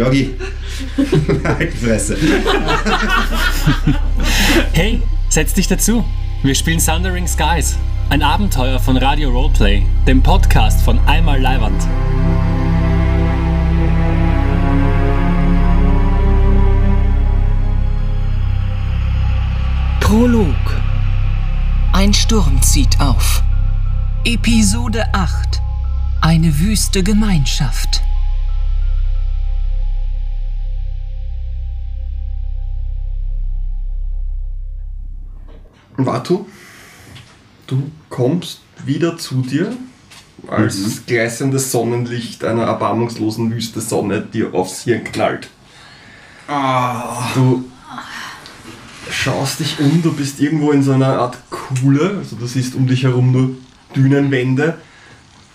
Yogi. halt die Fresse. Hey, setz dich dazu. Wir spielen Thundering Skies. Ein Abenteuer von Radio Roleplay, dem Podcast von Einmal Leiwand. Prolog. Ein Sturm zieht auf. Episode 8. Eine wüste Gemeinschaft. Watu, du kommst wieder zu dir, als Mhm. gleißendes Sonnenlicht einer erbarmungslosen Wüste Sonne dir aufs Hirn knallt. Ah. Du schaust dich um, du bist irgendwo in so einer Art Kuhle, also du siehst um dich herum nur Dünenwände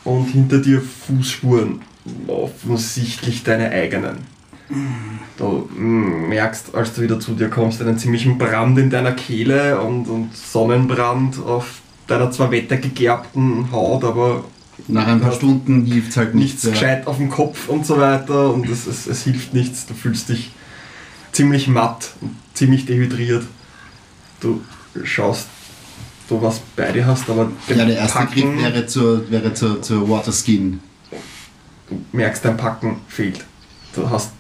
und hinter dir Fußspuren, offensichtlich deine eigenen. Du mm, merkst, als du wieder zu dir kommst, einen ziemlichen Brand in deiner Kehle und, und Sonnenbrand auf deiner zwar wettergegerbten Haut, aber Nach ein paar Stunden hilft es halt nichts nichts. ja. gescheit auf dem Kopf und so weiter und es, es, es hilft nichts. Du fühlst dich ziemlich matt und ziemlich dehydriert. Du schaust, du was bei dir hast, aber Ja, der erste Packen, Griff wäre zur, wäre zur, zur Waterskin. du merkst, dein Packen fehlt. Du hast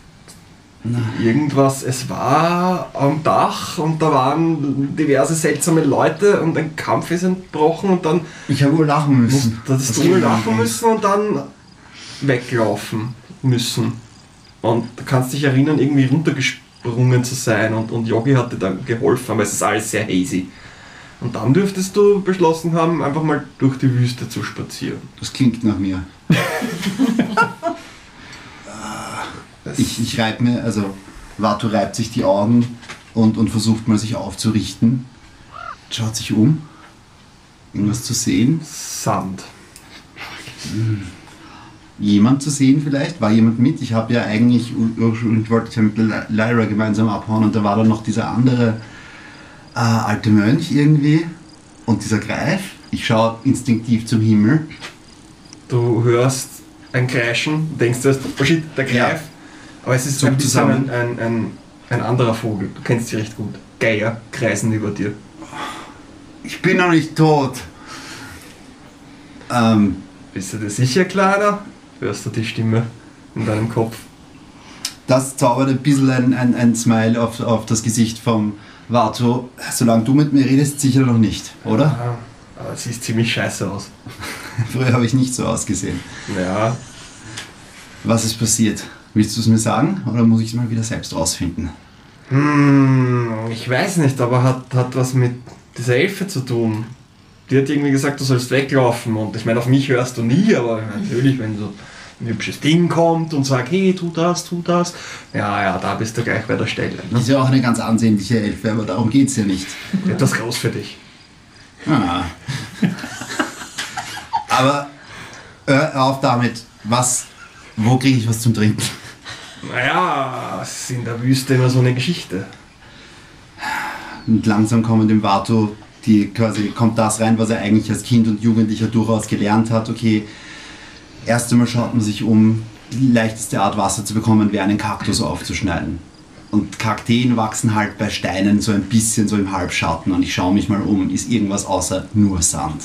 irgendwas, es war am Dach und da waren diverse seltsame Leute und ein Kampf ist entbrochen und dann Ich habe wohl lachen müssen. da hast du wohl lachen müssen und dann weglaufen müssen. Und du kannst dich erinnern, irgendwie runtergesprungen zu sein und, und Yogi hat dir dann geholfen, aber es ist alles sehr hazy. Und dann dürftest du beschlossen haben, einfach mal durch die Wüste zu spazieren. Das klingt nach mir. ich ich reibe mir, also Vato reibt sich die Augen und, und versucht mal sich aufzurichten. Schaut sich um. Irgendwas zu sehen. Sand. Jemand zu sehen vielleicht? War jemand mit? Ich habe ja eigentlich, ursprünglich wollte ja mit Ly- Lyra gemeinsam abhauen und da war dann noch dieser andere äh, alte Mönch irgendwie und dieser Greif. Ich schaue instinktiv zum Himmel. Du hörst ein Kreischen, denkst du, oh shit, der Ja. Aber es ist Zuck ein zusammen. ein, ein, ein, ein anderer Vogel. Du kennst sie recht gut. Geier kreisen über dir. Ich bin noch nicht tot. Ähm, Bist du dir sicher, Kleiner? Hörst du die Stimme in deinem Kopf? das zaubert ein bisschen ein, ein, ein Smile auf, auf das Gesicht vom Vato. Solange du mit mir redest, sicher noch nicht, oder? Ja, aber es sieht ziemlich scheiße aus. Früher habe ich nicht so ausgesehen. Ja, Was ist passiert? Willst du es mir sagen oder muss ich es mal wieder selbst rausfinden? hm, ich weiß nicht, aber hat, hat was mit dieser Elfe zu tun. Die hat irgendwie gesagt, du sollst weglaufen und ich meine, auf mich hörst du nie, aber natürlich, wenn so ein hübsches Ding kommt und sagt, hey, tu das, tu das, ja, ja, da bist du gleich bei der Stelle. Das ist ja auch eine ganz ansehnliche Elfe, aber darum geht es ja nicht. Etwas groß für dich. Ah. aber hör auf damit. Was, wo kriege ich was zum Trinken? Naja, es ist in der Wüste immer so eine Geschichte. Und langsam kommt dem Vato die quasi kommt das rein, was er eigentlich als Kind und Jugendlicher durchaus gelernt hat. Okay, erst einmal schaut man sich um, die leichteste Art Wasser zu bekommen, wäre einen Kaktus aufzuschneiden. Und Kakteen wachsen halt bei Steinen so ein bisschen so im Halbschatten und ich schaue mich mal um, ist irgendwas außer nur Sand.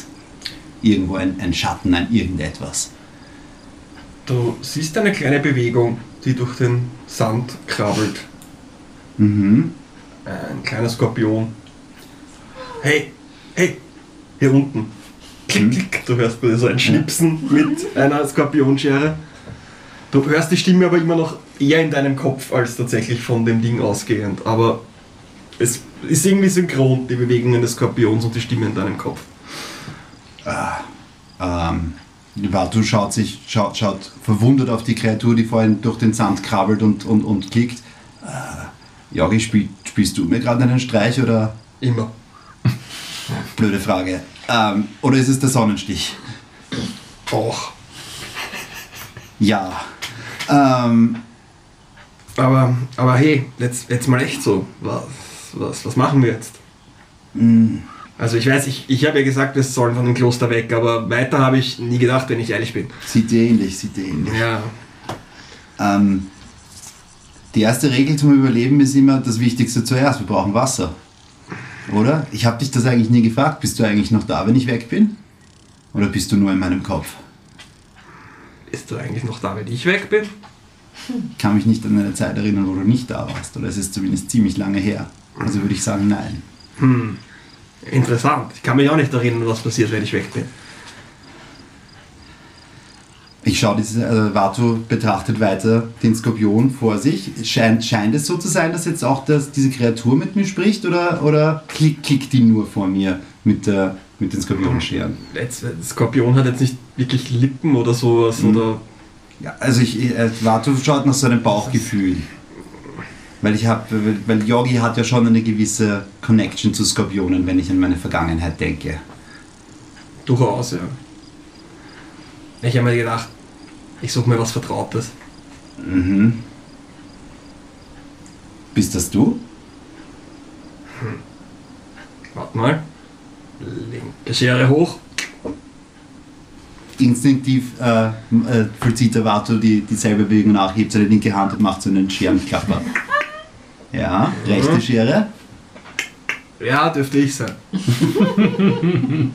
Irgendwo ein, ein Schatten, ein irgendetwas. Du siehst eine kleine Bewegung, die durch den Sand krabbelt. Mhm. Ein kleiner Skorpion. Hey, hey, hier unten. Klick, klick. Du hörst so ein Schnipsen mit einer Skorpionschere. Du hörst die Stimme aber immer noch eher in deinem Kopf als tatsächlich von dem Ding ausgehend. Aber es ist irgendwie synchron, die Bewegungen des Skorpions und die Stimme in deinem Kopf. Ähm, Vato schaut sich, schaut, schaut verwundert auf die Kreatur, die vorhin durch den Sand krabbelt und, und, und klickt. Äh, Jogi, spiel, spielst du mir gerade einen Streich oder? Immer. Blöde Frage. Ähm, oder ist es der Sonnenstich? Och. Ja. Ähm, Aber, aber hey, jetzt, jetzt mal echt so. Was, was, was machen wir jetzt? Also ich weiß, ich, ich habe ja gesagt, wir sollen von dem Kloster weg, aber weiter habe ich nie gedacht, wenn ich ehrlich bin. sieht dir ähnlich, sieht dir ähnlich. Ja. Ähm, Die erste Regel zum Überleben ist immer das Wichtigste zuerst. Wir brauchen Wasser. Oder? Ich habe dich das eigentlich nie gefragt. Bist du eigentlich noch da, wenn ich weg bin? Oder bist du nur in meinem Kopf? Bist du eigentlich noch da, wenn ich weg bin? Ich kann mich nicht an eine Zeit erinnern, wo du nicht da warst. Oder es ist zumindest ziemlich lange her. Also würde ich sagen, nein. Hm. Interessant. Ich kann mich auch nicht erinnern, was passiert, wenn ich weg bin. Ich schaue diese, also Vatu betrachtet weiter den Skorpion vor sich. Scheint, scheint es so zu sein, dass jetzt auch das, diese Kreatur mit mir spricht oder, oder klick, klickt die nur vor mir mit, der, mit den Skorpionscheren? Jetzt, der Skorpion hat jetzt nicht wirklich Lippen oder sowas Mhm. oder. Ja, also ich, äh, Vatu schaut nach seinem Bauchgefühl. Weil ich habe, weil Yogi hat ja schon eine gewisse Connection zu Skorpionen, wenn ich an meine Vergangenheit denke. Durchaus, ja. Ich habe mir gedacht, ich suche mir was Vertrautes. Mhm. Bist das du? Warte mal. Linke Schere hoch. Instinktiv äh, äh, vollzieht der Vato die, dieselbe Bewegung nach, hebt seine linke Hand und macht so einen Scherenklapper. Ja, rechte Schere. Ja, dürfte ich sein.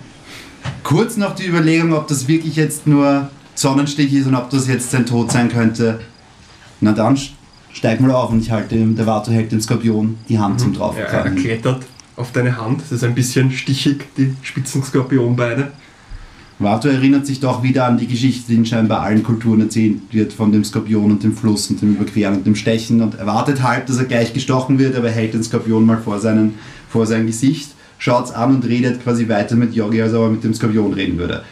Kurz noch die Überlegung, ob das wirklich jetzt nur Sonnenstich ist und ob das jetzt sein Tod sein könnte. Na dann, st- steig mal auf und ich halte, dem- der Vato hält dem Skorpion die Hand zum Ja, er klettert auf deine Hand. Es ist ein bisschen stichig, die spitzen Skorpionbeine. Vato erinnert sich doch wieder an die Geschichte, die in scheinbar allen Kulturen erzählt wird, von dem Skorpion und dem Fluss und dem Überqueren und dem Stechen und erwartet halb, dass er gleich gestochen wird, aber hält den Skorpion mal vor, seinen, vor sein Gesicht, schaut's an und redet quasi weiter mit Yogi, als ob er mit dem Skorpion reden würde.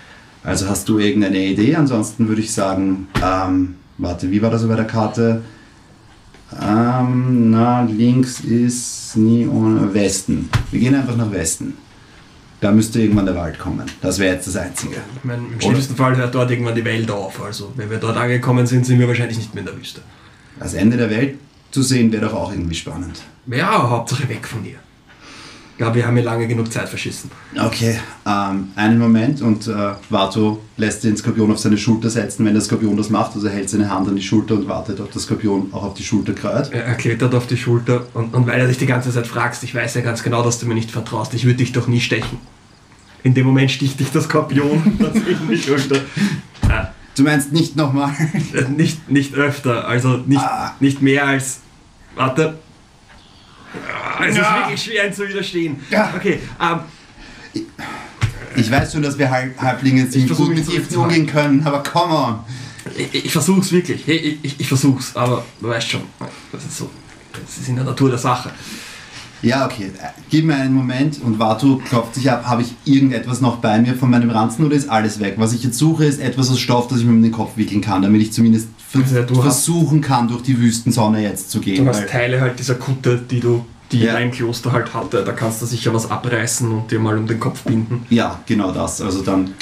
Also hast du irgendeine Idee? Ansonsten würde ich sagen, ähm, warte, wie war das bei der Karte? Ähm, na, links ist nie ohne Westen. Wir gehen einfach nach Westen. Da müsste irgendwann der Wald kommen. Das wäre jetzt das Einzige. Ich meine, im schlimmsten Fall hört dort irgendwann die Welt auf. Also, wenn wir dort angekommen sind, sind wir wahrscheinlich nicht mehr in der Wüste. Das Ende der Welt zu sehen wäre doch auch irgendwie spannend. Ja, Hauptsache weg von dir. Glaube, wir haben hier lange genug Zeit verschissen. Okay, ähm, einen Moment und äh, Vato lässt den Skorpion auf seine Schulter setzen, wenn der Skorpion das macht. Also er hält seine Hand an die Schulter und wartet, ob der Skorpion auch auf die Schulter krallt. Er er klettert auf die Schulter und, und weil er dich die ganze Zeit fragst, ich weiß ja ganz genau, dass du mir nicht vertraust, ich würde dich doch nie stechen. In dem Moment sticht dich der Skorpion tatsächlich in die Schulter. Ah, Du meinst nicht nochmal? äh, nicht, nicht öfter, also nicht, Ah. nicht mehr als. Warte. Ah, Es ist Ja. wirklich schwer, ihm zu widerstehen. Ja. Okay, ähm, Ich weiß schon, dass wir Halb Halblinge mich mit zurückzuhalten. umgehen können, aber come on! ich, ich versuch's wirklich. Ich, ich, ich versuch's, aber du weißt schon, das ist so. Das ist in der Natur der Sache. Ja, okay. Äh, Gib mir einen Moment und Vato klopft sich ab. Habe ich irgendetwas noch bei mir von meinem Ranzen oder ist alles weg? Was ich jetzt suche, ist etwas aus Stoff, das ich mir um den Kopf wickeln kann, damit ich zumindest hast- versuchen kann, durch die Wüstensonne jetzt zu gehen. Du hast Teile halt dieser Kutte, die du, die Ja. ein Kloster halt hatte. Da kannst du sicher was abreißen und dir mal um den Kopf binden. Ja, genau das. Also dann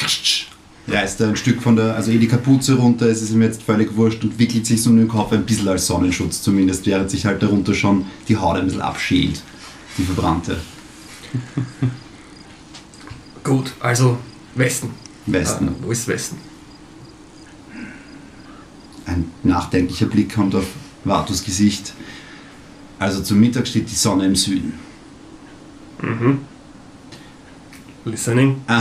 reißt er ein Stück von der, also eh die Kapuze runter, es ist ihm jetzt völlig wurscht und wickelt sich so um den Kopf ein bisschen als Sonnenschutz zumindest, während sich halt darunter schon die Haut ein bisschen abschält, die verbrannte. Gut, also Westen. Westen. Äh, wo ist Westen? Ein nachdenklicher Blick kommt auf Vatus Gesicht. Also zum Mittag steht die Sonne im Süden. Listening.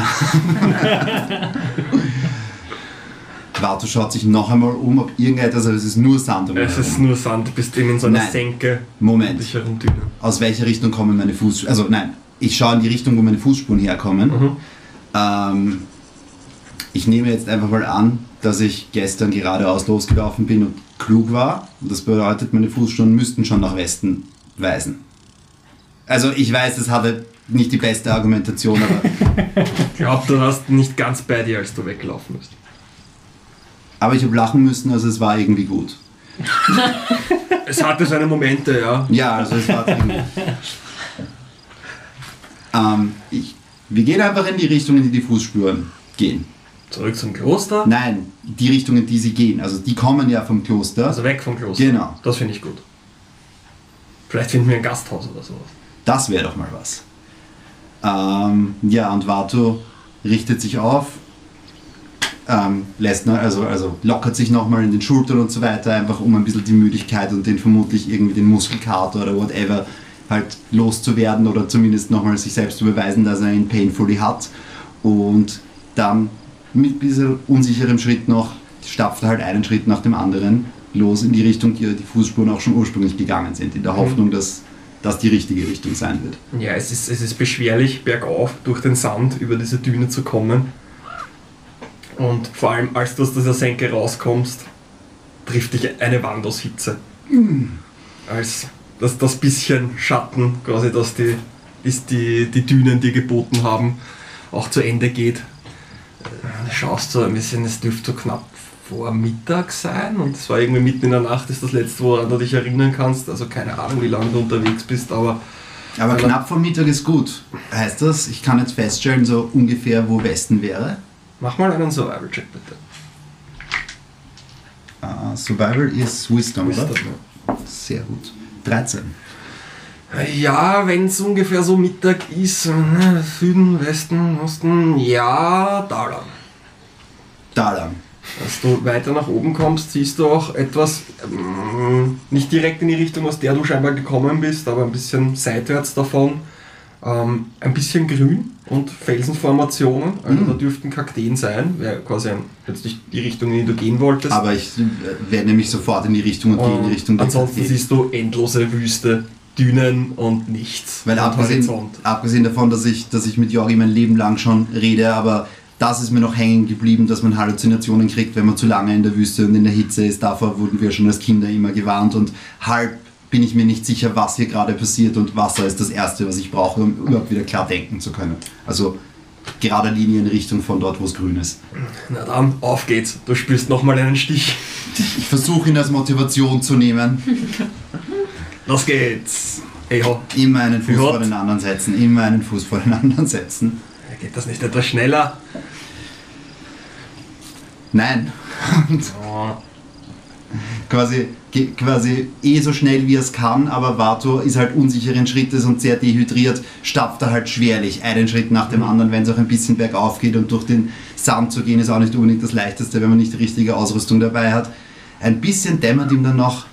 Vatu schaut sich noch einmal um, ob irgendetwas, aber es ist nur Sand um Es ist nur Sand, du bist eben in so einer Nein. Senke Moment. aus welcher Richtung kommen meine Fußspuren. Also nein, ich schaue in die Richtung, wo meine Fußspuren herkommen. Mhm. Ähm, ich nehme jetzt einfach mal an, dass ich gestern geradeaus losgelaufen bin und klug war. Und das bedeutet, meine Fußspuren müssten schon nach Westen weisen. Also ich weiß, das hatte nicht die beste Argumentation, aber, Ich glaube, du warst nicht ganz bei dir, als du weggelaufen bist. aber ich habe lachen müssen, also es war irgendwie gut. Es hatte seine Momente, ja. Ja, also es war irgendwie. ähm, ich, wir gehen einfach in die Richtung, in die die Fußspuren gehen. Zurück zum Kloster. Nein, die Richtung, in die sie gehen. Also die kommen ja vom Kloster. Also weg vom Kloster. Genau. Das finde ich gut. Vielleicht finden wir ein Gasthaus oder sowas. Das wäre doch mal was. Ähm, ja, und Vato richtet sich auf. ähm, lässt, ne, also, also lockert sich nochmal in den Schultern und so weiter, einfach um ein bisschen die Müdigkeit und den vermutlich irgendwie den Muskelkater oder whatever halt loszuwerden oder zumindest nochmal sich selbst zu beweisen, dass er ihn painfully hat. Und dann mit ein bisschen unsicherem Schritt noch stapft er halt einen Schritt nach dem anderen los in die Richtung, die die Fußspuren auch schon ursprünglich gegangen sind, in der Hoffnung, dass das die richtige Richtung sein wird. Ja, es ist, es ist beschwerlich, bergauf durch den Sand über diese Düne zu kommen. Und vor allem, als du aus dieser Senke rauskommst, trifft dich eine Wand aus Hitze. Als dass das bisschen Schatten, quasi, dass die, ist die, die Dünen, die geboten haben, auch zu Ende geht. Du schaust so ein bisschen, es dürfte so knapp vor Mittag sein und es war irgendwie mitten in der Nacht, ist das letzte, woran du dich erinnern kannst. Also keine Ahnung, wie lange du unterwegs bist, aber. Aber knapp vor Mittag ist gut. Heißt das, ich kann jetzt feststellen, so ungefähr, wo Westen wäre? Mach mal einen Survival-Check bitte. Uh, Survival ist Wisdom, Wisdom, oder? Sehr gut. 13. Ja, wenn es ungefähr so Mittag ist, ne, Süden, Westen, Osten, ja, da lang. Da lang. Als du weiter nach oben kommst, siehst du auch etwas, ähm, nicht direkt in die Richtung, aus der du scheinbar gekommen bist, aber ein bisschen seitwärts davon. Ähm, ein bisschen grün und Felsenformationen, also Mhm. da dürften Kakteen sein, wäre quasi ein, jetzt nicht die Richtung, in die du gehen wolltest. Aber ich äh, werde nämlich sofort in die Richtung und gehe in die Richtung der ansonsten Kakteen. siehst du endlose Wüste, Dünen und nichts. Weil abgesehen, abgesehen davon, dass ich, dass ich mit Jori mein Leben lang schon rede, aber das ist mir noch hängen geblieben, dass man Halluzinationen kriegt, wenn man zu lange in der Wüste und in der Hitze ist. Davor wurden wir schon als Kinder immer gewarnt und halb bin ich mir nicht sicher, was hier gerade passiert und Wasser ist das Erste, was ich brauche, um überhaupt wieder klar denken zu können. Also gerade Linie in Richtung von dort, wo es grün ist. Na dann, auf geht's. Du spürst nochmal einen Stich. Ich versuche ihn als Motivation zu nehmen. Los geht's. Hey, ho. Immer einen Fuß vor den anderen setzen, immer einen Fuß vor den anderen setzen. Geht das nicht etwas schneller? Nein. quasi, ge- quasi eh so schnell wie er es kann, aber Vato ist halt unsicheren Schrittes und sehr dehydriert, stapft er halt schwerlich einen Schritt nach dem anderen, wenn es auch ein bisschen bergauf geht und durch den Sand zu gehen ist auch nicht unbedingt das leichteste, wenn man nicht die richtige Ausrüstung dabei hat. Ein bisschen dämmert ihm dann noch,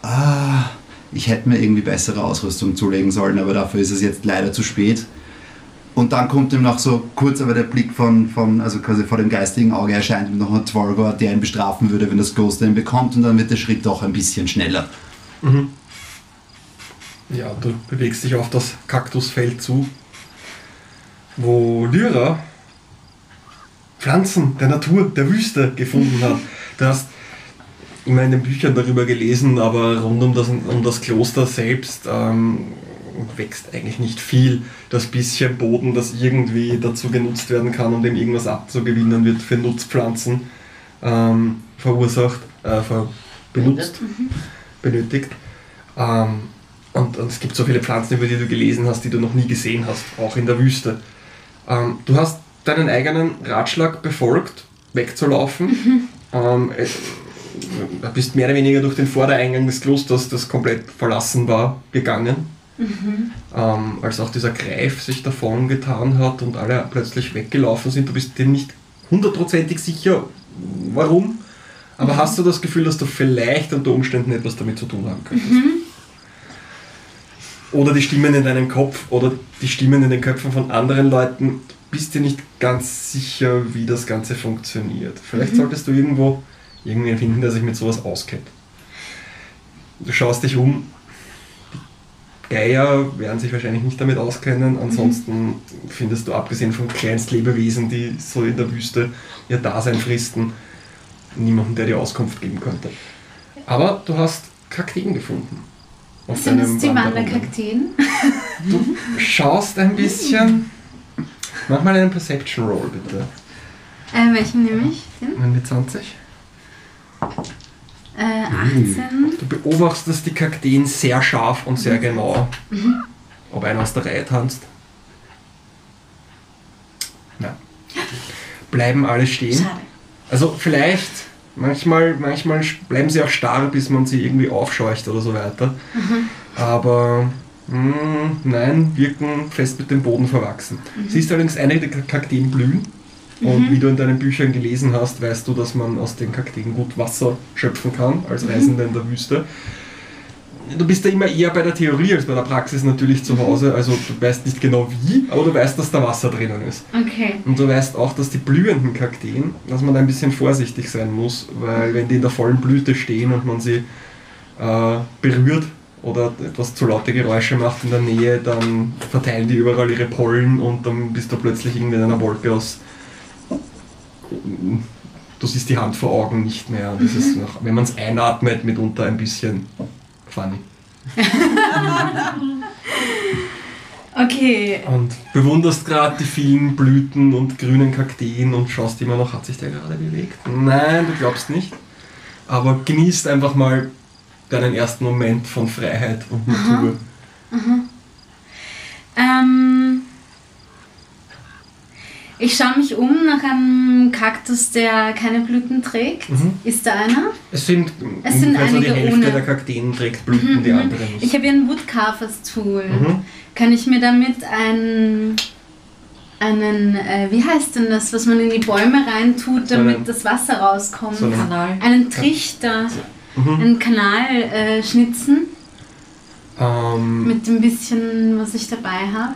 ah, ich hätte mir irgendwie bessere Ausrüstung zulegen sollen, aber dafür ist es jetzt leider zu spät. Und dann kommt ihm noch so kurz aber der Blick von, von also quasi vor dem geistigen Auge erscheint ihm noch ein Twargor, der ihn bestrafen würde, wenn das Ghost ihn bekommt und dann wird der Schritt doch ein bisschen schneller. Mhm. Ja, du bewegst dich auf das Kaktusfeld zu, wo Lyra Pflanzen der Natur, der Wüste gefunden hat. Du hast in den Büchern darüber gelesen, aber rund um das, um das Kloster selbst ähm, wächst eigentlich nicht viel. Das bisschen Boden, das irgendwie dazu genutzt werden kann, um dem irgendwas abzugewinnen, wird für Nutzpflanzen ähm, verursacht, äh, ver benutzt, benötigt. Ähm, und, und es gibt so viele Pflanzen, über die du gelesen hast, die du noch nie gesehen hast, auch in der Wüste. Ähm, du hast deinen eigenen Ratschlag befolgt, wegzulaufen. Ähm, äh, du bist mehr oder weniger durch den Vordereingang des Klosters, das komplett verlassen war, gegangen. Ähm, als auch dieser Greif sich davon getan hat und alle plötzlich weggelaufen sind. Du bist dir nicht hundertprozentig sicher, warum. Aber hast du das Gefühl, dass du vielleicht unter Umständen etwas damit zu tun haben könntest? Oder die Stimmen in deinem Kopf oder die Stimmen in den Köpfen von anderen Leuten, bist dir nicht ganz sicher, wie das Ganze funktioniert. Vielleicht solltest du irgendwo irgendwen finden, der sich mit sowas auskennt. Du schaust dich um. Geier werden sich wahrscheinlich nicht damit auskennen. Ansonsten findest du, abgesehen von Kleinstlebewesen, die so in der Wüste ihr Dasein fristen, niemanden, der dir Auskunft geben könnte. Aber du hast Kakteen gefunden. Auf Sind das die. Wanderkakteen? Du schaust ein bisschen. Mach mal einen Perception Roll, bitte. Äh, welchen nehme ich? Den? Mit 20. Äh, 18. Du beobachtest die Kakteen sehr scharf und sehr genau. Ob einer aus der Reihe tanzt. Ja. Bleiben alle stehen. Schade. Also vielleicht, manchmal, manchmal bleiben sie auch starr, bis man sie irgendwie aufscheucht oder so weiter. Aber mh, nein, wirken fest mit dem Boden verwachsen. Siehst allerdings einige der Kakteen blühen. Und wie du in deinen Büchern gelesen hast, weißt du, dass man aus den Kakteen gut Wasser schöpfen kann, als Reisender in der Wüste. Du bist da immer eher bei der Theorie als bei der Praxis natürlich zu Hause. Also du weißt nicht genau wie, aber du weißt, dass da Wasser drinnen ist. Okay. Und du weißt auch, dass die blühenden Kakteen, dass man da ein bisschen vorsichtig sein muss, weil wenn die in der vollen Blüte stehen und man sie äh, berührt oder etwas zu laute Geräusche macht in der Nähe, dann verteilen die überall ihre Pollen und dann bist du plötzlich irgendwie in einer Wolke aus. Du siehst die Hand vor Augen nicht mehr. Und das ist noch, wenn man es einatmet, mitunter ein bisschen funny. Okay. Und bewunderst gerade die vielen Blüten und grünen Kakteen und schaust immer noch, hat sich der gerade bewegt? Nein, du glaubst nicht. Aber genießt einfach mal deinen ersten Moment von Freiheit und Natur. Ähm, ich schaue mich um nach einem Kaktus, der keine Blüten trägt. Mhm. Ist da einer? Es sind, Es sind ungefähr so die einige Hälfte ohne. der Kakteen trägt Blüten, die andere Ich nicht. habe hier ein Woodcarvers Tool. Mhm. Kann ich mir damit einen, einen äh, wie heißt denn das, was man in die Bäume reintut, damit einen- das Wasser rauskommt? so einen- Kanal. einen Trichter, Mhm. einen Kanal äh, schnitzen Ähm, mit dem bisschen, was ich dabei habe.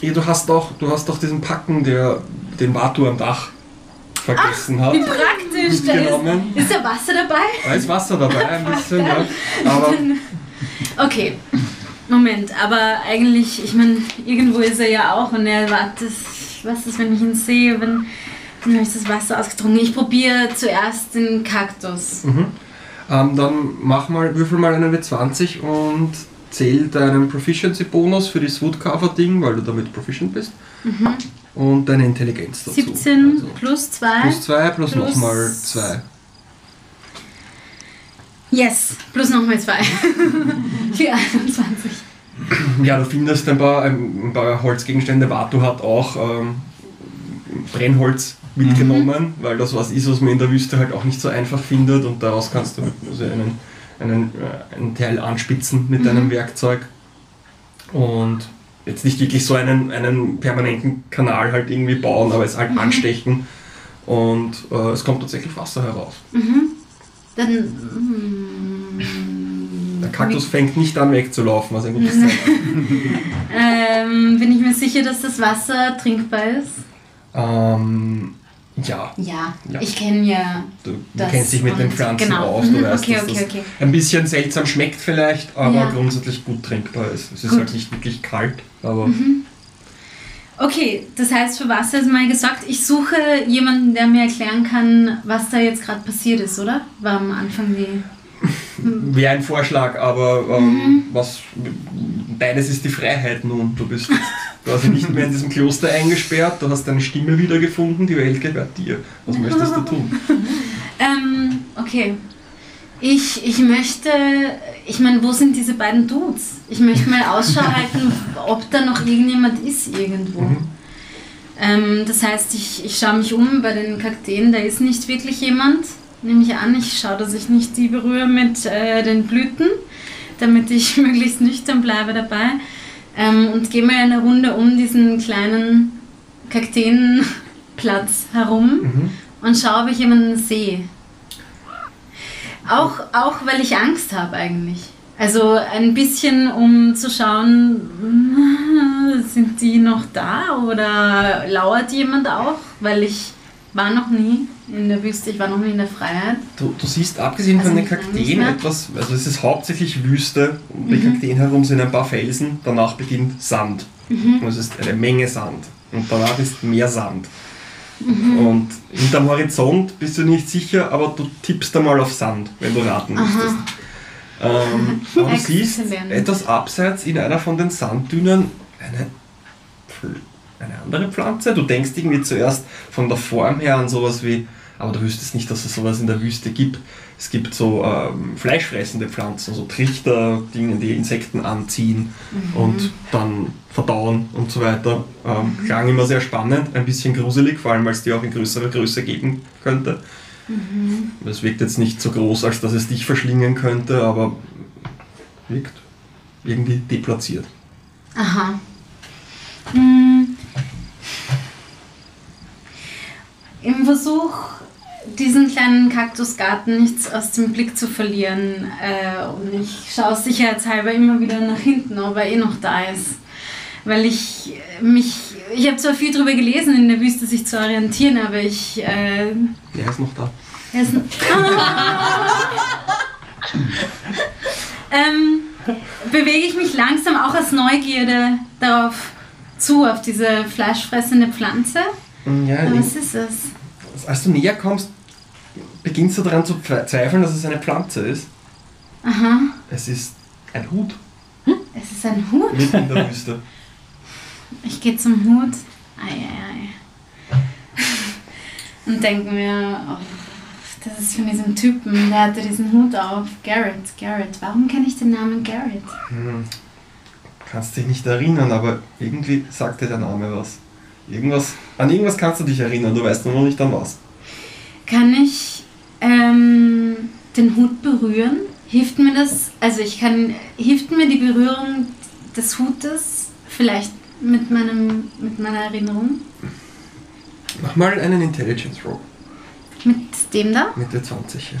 ja, du hast doch, du hast doch diesen Packen, der den Watu am Dach vergessen hat. Wie praktisch, da ist, ist da Wasser dabei? Da ist Wasser dabei, ein bisschen, ja. Aber Okay, Moment, aber eigentlich, ich meine, irgendwo ist er ja auch und er wartet, was ist, wenn ich ihn sehe, wenn dann habe ich das Wasser ausgetrunken. Ich probiere zuerst den Kaktus. Mhm. Ähm, dann mach mal, würfel mal einen W20 und zähl deinen Proficiency-Bonus für das Woodcarver-Ding, weil du damit proficient bist. Und deine Intelligenz dazu. 17 Also plus 2. plus 2 plus, plus- nochmal 2. Yes, plus nochmal 2. Die 21. Ja, du findest ein paar, ein paar Holzgegenstände. Watu hat auch ähm, Brennholz mitgenommen, weil das was ist, was man in der Wüste halt auch nicht so einfach findet und daraus kannst du also einen, einen, äh, einen Teil anspitzen mit deinem Werkzeug und jetzt nicht wirklich so einen, einen permanenten Kanal halt irgendwie bauen, aber es halt anstechen und äh, es kommt tatsächlich Wasser heraus. Dann. mm, Der Kaktus fängt nicht an wegzulaufen, was ein gutes Zeichen. Ähm, bin ich mir sicher, dass das Wasser trinkbar ist? Ähm, ja, Ja, Ja. ich kenne ja. Du, du kennst dich mit den Pflanzen genau. aus, du Mhm, weißt, okay, dass okay, das okay. ein bisschen seltsam schmeckt vielleicht, aber Ja. grundsätzlich gut trinkbar ist. Es ist Gut. halt nicht wirklich kalt, aber Okay, das heißt, für Wasser ist mal gesagt, ich suche jemanden, der mir erklären kann, was da jetzt gerade passiert ist, oder? War am Anfang die. wäre ein Vorschlag, aber ähm, Mhm. was deines ist die Freiheit nun. Du bist quasi nicht mehr in diesem Kloster eingesperrt, du hast deine Stimme wiedergefunden, die Welt gehört dir. Was möchtest du tun? Ähm, okay. Ich, ich möchte, ich meine, wo sind diese beiden Dudes? Ich möchte mal Ausschau halten, ob da noch irgendjemand ist irgendwo. Ähm, das heißt, ich, ich schaue mich um bei den Kakteen, da ist nicht wirklich jemand, nehme ich an. Ich schaue, dass ich nicht die berühre mit äh, den Blüten, damit ich möglichst nüchtern bleibe dabei. Ähm, und gehe mal eine Runde um diesen kleinen Kakteenplatz herum und schaue, ob ich jemanden sehe. Auch, auch weil ich Angst habe eigentlich. Also ein bisschen, um zu schauen, sind die noch da oder lauert jemand auch? Weil ich war noch nie in der Wüste, ich war noch nie in der Freiheit. Du, du siehst abgesehen Also von den Kakteen etwas, also es ist hauptsächlich Wüste, um die Mhm. Kakteen herum sind ein paar Felsen, danach beginnt Sand. Mhm. Und es ist eine Menge Sand. Und danach ist mehr Sand. Mhm. Und hinterm Horizont bist du nicht sicher, aber du tippst einmal auf Sand, wenn du raten müsstest. Ähm, aber du siehst etwas abseits in einer von den Sanddünen eine, eine andere Pflanze. Du denkst irgendwie zuerst von der Form her an sowas wie, aber du wüsstest nicht, dass es sowas in der Wüste gibt. Es gibt so ähm, fleischfressende Pflanzen, so Trichter, Dinge, die Insekten anziehen und dann verdauen und so weiter. Ähm, Klang immer sehr spannend, ein bisschen gruselig, vor allem weil es die auch in größerer Größe geben könnte. Es wirkt jetzt nicht so groß, als dass es dich verschlingen könnte, aber wirkt irgendwie deplatziert. Aha. Hm. Versuche diesen kleinen Kaktusgarten nicht aus dem Blick zu verlieren. Äh, und ich schaue sicherheitshalber immer wieder nach hinten, ob er eh noch da ist. Weil ich äh, mich, ich habe zwar viel darüber gelesen, in der Wüste sich zu orientieren, aber ich. Äh, Der ist noch da. er ist, ähm, bewege ich mich langsam auch aus Neugierde darauf zu, auf diese fleischfressende Pflanze. Ja, Aber was ist es? als du näher kommst, beginnst du daran zu zweifeln, dass es eine Pflanze ist. Aha, Es ist ein Hut es ist ein Hut. mitten in der Wüste. Ich gehe zum Hut. Ei, ei, ei. Und denke mir, oh, das ist von diesem Typen, der hatte diesen Hut auf. Garrett, Garrett. Warum kenne ich den Namen Garrett? Hm. Kannst dich nicht erinnern, aber irgendwie sagt dir der Name was. Irgendwas, an irgendwas kannst du dich erinnern, du weißt nur noch nicht an was. Kann ich ähm, den Hut berühren? Hilft mir das? Also ich kann, hilft mir die Berührung des Hutes vielleicht mit meinem, mit meiner Erinnerung? Mach mal einen Intelligence Roll Mit dem da? mit der 20 hier.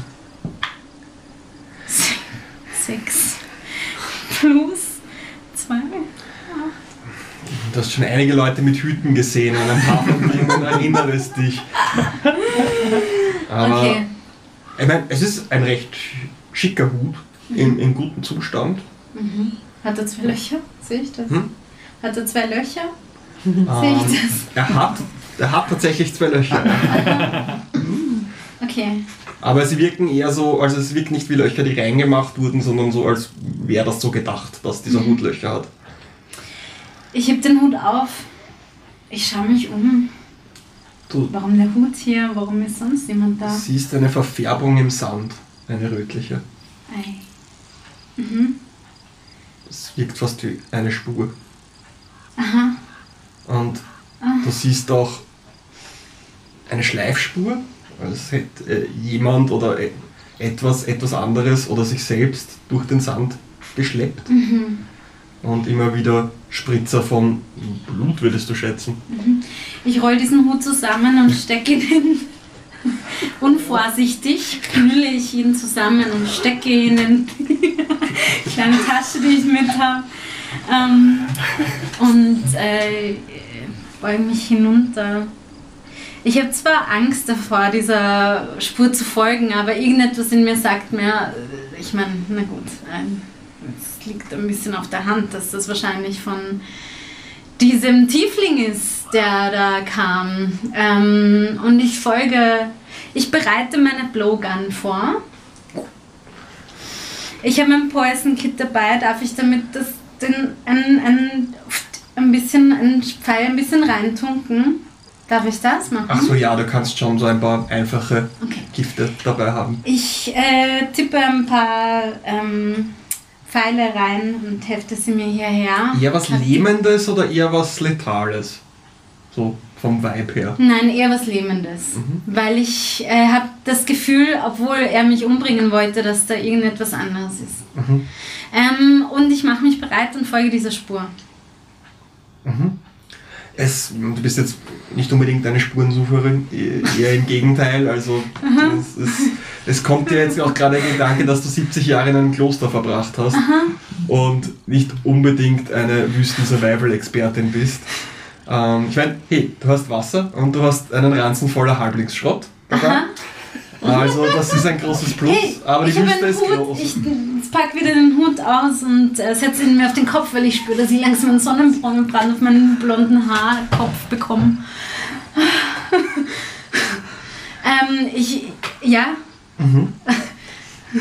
Sechs plus zwei. Du hast schon einige Leute mit Hüten gesehen und ein paar von denen erinnerst dich. Aber Okay. ich meine, es ist ein recht schicker Hut in, in gutem Zustand. Hat er zwei Löcher? Sehe ich das? Hm? Hat er zwei Löcher? Sehe Ähm, ich das? er, hat, er hat tatsächlich zwei Löcher. Okay. Aber sie wirken eher so, also es wirkt nicht wie Löcher, die reingemacht wurden, sondern so, als wäre das so gedacht, dass dieser Hut Löcher hat. Ich heb den Hut auf. Ich schaue mich um. Du Warum der Hut hier? Warum ist sonst niemand da? siehst eine Verfärbung im Sand, eine rötliche. Ei. Mhm. Es wirkt fast wie eine Spur. Aha. Und Ah. du siehst auch eine Schleifspur, als hätte äh, jemand oder e- etwas, etwas anderes oder sich selbst durch den Sand geschleppt. Mhm. Und immer wieder Spritzer von Blut, würdest du schätzen. Ich roll diesen Hut zusammen und stecke ihn in. Unvorsichtig knülle ich ihn zusammen und stecke ihn in die kleine Tasche, die ich mit habe. Ähm, und äh, beug mich hinunter. Ich habe zwar Angst davor, dieser Spur zu folgen, aber irgendetwas in mir sagt mir, äh, ich meine, na gut, ähm, es liegt ein bisschen auf der Hand, dass das wahrscheinlich von diesem Tiefling ist, der da kam. Ähm, und ich folge, ich bereite meine Blowgun vor. Ich habe mein Poison Kit dabei, darf ich damit das, den, ein, ein, ein bisschen, ein Pfeil ein bisschen reintunken? Darf ich das machen? Ach so, ja, du kannst schon so ein paar einfache Okay. Gifte dabei haben. Ich äh, tippe ein paar ähm, Pfeile rein und hefte sie mir hierher. Eher was Lähmendes oder eher was Letales? So vom Vibe her. Nein, eher was Lähmendes. Weil ich äh, habe das Gefühl, obwohl er mich umbringen wollte, dass da irgendetwas anderes ist. Mhm. Ähm, und ich mache mich bereit und folge dieser Spur. Es, du bist jetzt nicht unbedingt eine Spurensucherin, eher im Gegenteil. Also es, es, es kommt dir jetzt auch gerade der Gedanke, dass du 70 Jahre in einem Kloster verbracht hast und nicht unbedingt eine Wüsten-Survival-Expertin bist. Ähm, ich meine, hey, du hast Wasser und du hast einen Ranzen voller Halblingsschrott. Also das ist ein großes Plus, Hey, aber die Wüste ist Hut. groß. Ich pack wieder den Hut aus und äh, setze ihn mir auf den Kopf, weil ich spüre, dass ich langsam einen Sonnenbrand auf meinen blonden Haarkopf bekomme. ähm, ich, ja,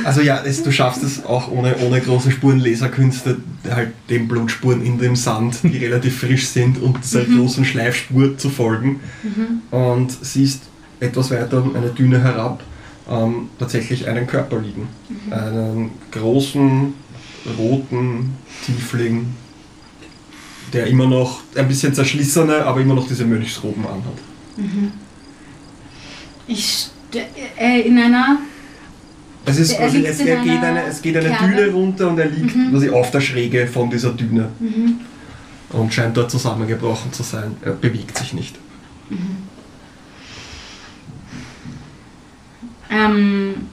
Also ja, es, du schaffst es auch ohne, ohne große Spurenleserkünste, halt den Blutspuren in dem Sand, die relativ frisch sind, und dieser großen Schleifspur zu folgen. Und siehst etwas weiter eine Düne herab ähm, tatsächlich einen Körper liegen. Einen großen, roten Tiefling, der immer noch ein bisschen zerschlissene, aber immer noch diese Mönchsroben anhat. ich st- äh, in einer Es, ist quasi, es, geht eine, es geht eine Kerbe. Düne runter und er liegt quasi auf der Schräge von dieser Düne. Und scheint dort zusammengebrochen zu sein. Er bewegt sich nicht. Ähm,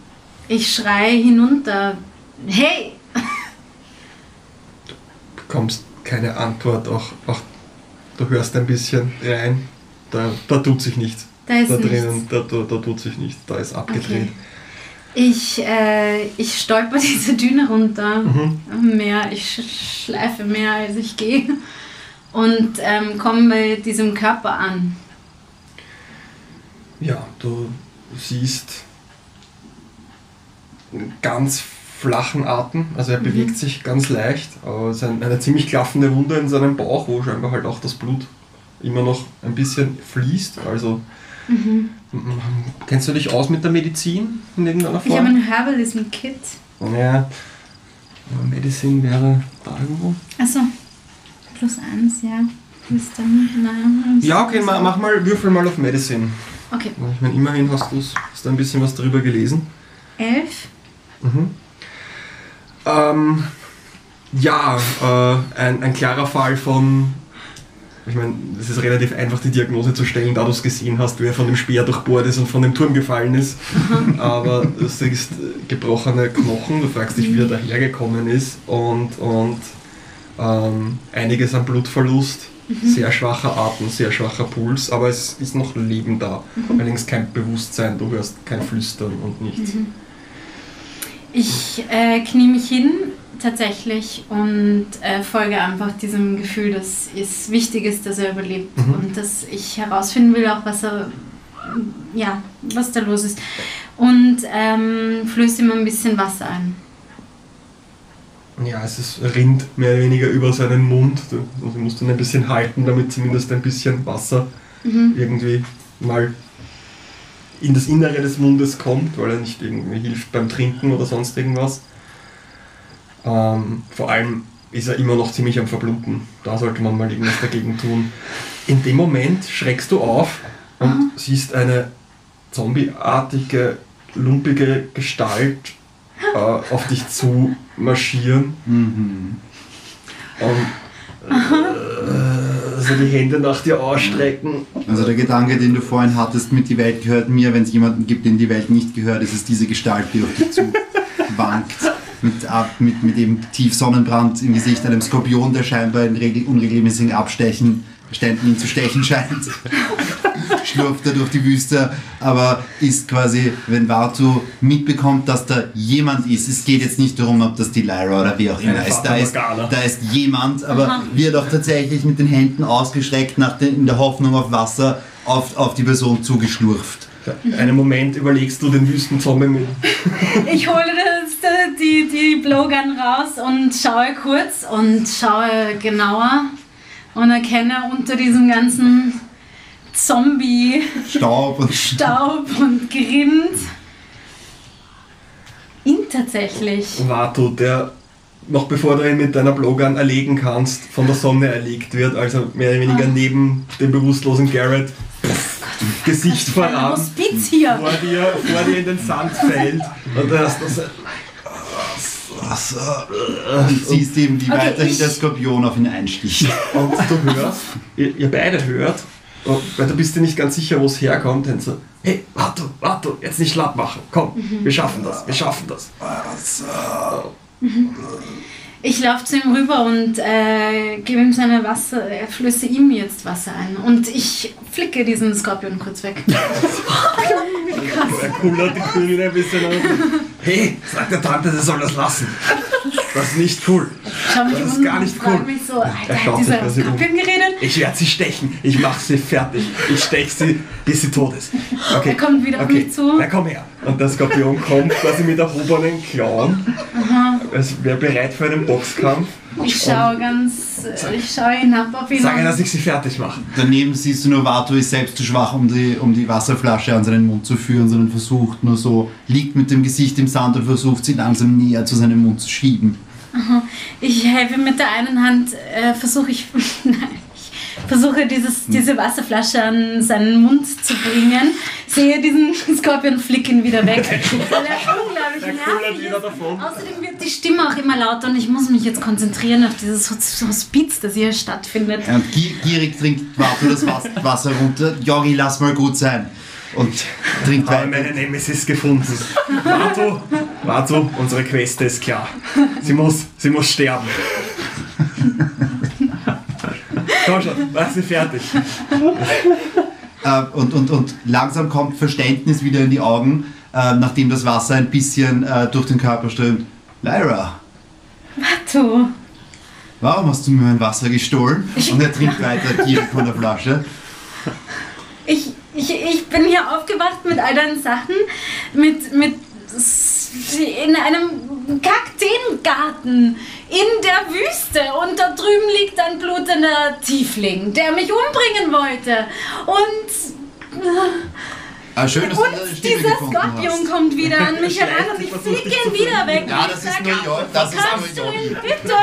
ich schreie hinunter. Hey! bekommst keine Antwort, auch, auch du hörst ein bisschen rein, da, da tut sich nichts. Da ist da nichts. drinnen, da, da, da tut sich nichts, da ist abgedreht. Okay. Ich, äh, ich stolper diese Düne runter. Mhm. Mehr, ich sch- schleife mehr als ich gehe. Und ähm, komme bei diesem Körper an. Ja, du siehst ganz flachen Atem, also er bewegt sich ganz leicht, aber es ist ein- eine ziemlich klaffende Wunde in seinem Bauch, wo scheinbar halt auch das Blut immer noch ein bisschen fließt. Also m- m- kennst du dich aus mit der Medizin in irgendeiner Ich habe Form? ein Herbalism-Kit. Ja, Medizin wäre da irgendwo. Achso, plus eins, ja. Nein. Ja, okay, ma, mach mal, würfel mal auf Medicine. Okay, Ich meine, immerhin hast du hast du ein bisschen was darüber gelesen. elf. Mhm. Ähm, ja, äh, ein, ein klarer Fall von. Ich meine, es ist relativ einfach, die Diagnose zu stellen, da du es gesehen hast, wer von dem Speer durchbohrt ist und von dem Turm gefallen ist. Aber du siehst gebrochene Knochen, du fragst dich, wie er dahergekommen ist und, und ähm, einiges an Blutverlust, sehr schwacher Atem, sehr schwacher Puls, aber es ist noch Leben da. Allerdings kein Bewusstsein, du hörst kein Flüstern und nichts. Ich äh, knie mich hin tatsächlich und äh, folge einfach diesem Gefühl, dass es wichtig ist, dass er überlebt Mhm. und dass ich herausfinden will, auch was er, ja, was da los ist. Und ähm, flöße ihm ein bisschen Wasser ein. Ja, es ist, rinnt mehr oder weniger über seinen Mund. Du also musst ihn ein bisschen halten, damit zumindest ein bisschen Wasser irgendwie mal in das Innere des Mundes kommt, weil er nicht irgendwie hilft beim Trinken oder sonst irgendwas. Ähm, vor allem ist er immer noch ziemlich am Verbluten. Da sollte man mal irgendwas dagegen tun. In dem Moment schreckst du auf und siehst eine zombieartige, lumpige Gestalt äh, auf dich zu marschieren Mhm. und äh, so die Hände nach dir ausstrecken. Also der Gedanke, den du vorhin hattest mit die Welt gehört mir, wenn es jemanden gibt, den die Welt nicht gehört, ist es diese Gestalt, die auf dich zu wankt. Mit, ab, mit, mit dem tief Sonnenbrand im Gesicht, einem Skorpion, der scheinbar in regel, unregelmäßigen Abstechen, Ständen ihn zu stechen scheint. Schlurft er durch die Wüste, aber ist quasi, wenn Vatu mitbekommt, dass da jemand ist, es geht jetzt nicht darum, ob das die Lyra oder wer auch immer ist, da ist, da ist jemand, aber Aha. wird auch tatsächlich mit den Händen ausgestreckt, nach den, in der Hoffnung auf Wasser, auf, auf die Person zugeschlurft. Einen Moment überlegst du den Wüstenzombie mit. Ich hole das, die, die Blowgun raus und schaue kurz und schaue genauer und erkenne unter diesem ganzen Zombie-Staub Staub und und Grind ihn tatsächlich. Vato, der noch bevor du ihn mit deiner Blowgun erlegen kannst, von der Sonne erlegt wird, also mehr oder weniger neben dem bewusstlosen Garrett. Pff, Gesicht voran. Vor dir, vor dir in den Sand fällt und du hast das Wasser. Und siehst eben, wie Okay, weiterhin ich- der Skorpion auf ihn einsticht. und du hörst, ihr, ihr beide hört, weil du bist dir nicht ganz sicher, wo es herkommt, dann so, hey, warte, warte, jetzt nicht schlapp machen, komm, wir schaffen das, wir schaffen das. Ich laufe zu ihm rüber und äh, gebe ihm seine Wasser, er flöße ihm jetzt Wasser ein. Und ich flicke diesen Skorpion kurz weg. Er kullert die Königin ein bisschen auf. Hey, sag der Tante, sie soll das lassen. Das ist nicht cool. Schau mich Das ist um gar nicht cool. mich so, Alter, Er schaut dieser sich um. Geredet? Ich werde sie stechen. Ich mache sie fertig. Ich steche sie, bis sie tot ist. Okay. Er kommt wieder auf okay. mich zu. Na komm her. Und der Skorpion kommt quasi mit erhobenen Klauen. Es wäre bereit für einen Boxkampf. Ich schaue ganz, äh, ich schaue hinab auf ihn. Sage, dass ich sie fertig mache. Daneben siehst du nur, Vato ist selbst zu schwach, um die, um die Wasserflasche an seinen Mund zu führen, sondern versucht nur so, liegt mit dem Gesicht im Sand und versucht sie langsam näher zu seinem Mund zu schieben. Ich helfe mit der einen Hand, äh, versuche ich, nein, ich versuche dieses, diese Wasserflasche an seinen Mund zu bringen, sehe diesen Skorpion flicken wieder weg, weil er unglaublich Er nervig ist. Außerdem wird die Stimme auch immer lauter und ich muss mich jetzt konzentrieren auf dieses Hos- Hospiz, das hier stattfindet. Ja, Und gier- gierig trinkt Vato das Was- Wasser runter. Jori, lass mal gut sein. und trinkt weiter. meine Nemesis gefunden. Warte, warte, unsere Queste ist klar. Sie muss, sie muss sterben. Komm schon, war sie fertig. Äh, und, und, und langsam kommt Verständnis wieder in die Augen, äh, nachdem das Wasser ein bisschen äh, durch den Körper strömt. Lyra, Du. warum hast du mir mein Wasser gestohlen? Und er trinkt weiter gierig von der Flasche. Ich, ich, ich bin hier aufgewacht mit all deinen Sachen, mit, mit in einem Kakteengarten in der Wüste und da drüben liegt ein blutender Tiefling, der mich umbringen wollte. Und, Ah, schön, dass du und Stimme dieser Skorpion hast. kommt wieder an mich heran und ich fliege dich ihn wieder weg. Ja, das ist New York, das ist Kannst New du York. ihn bitte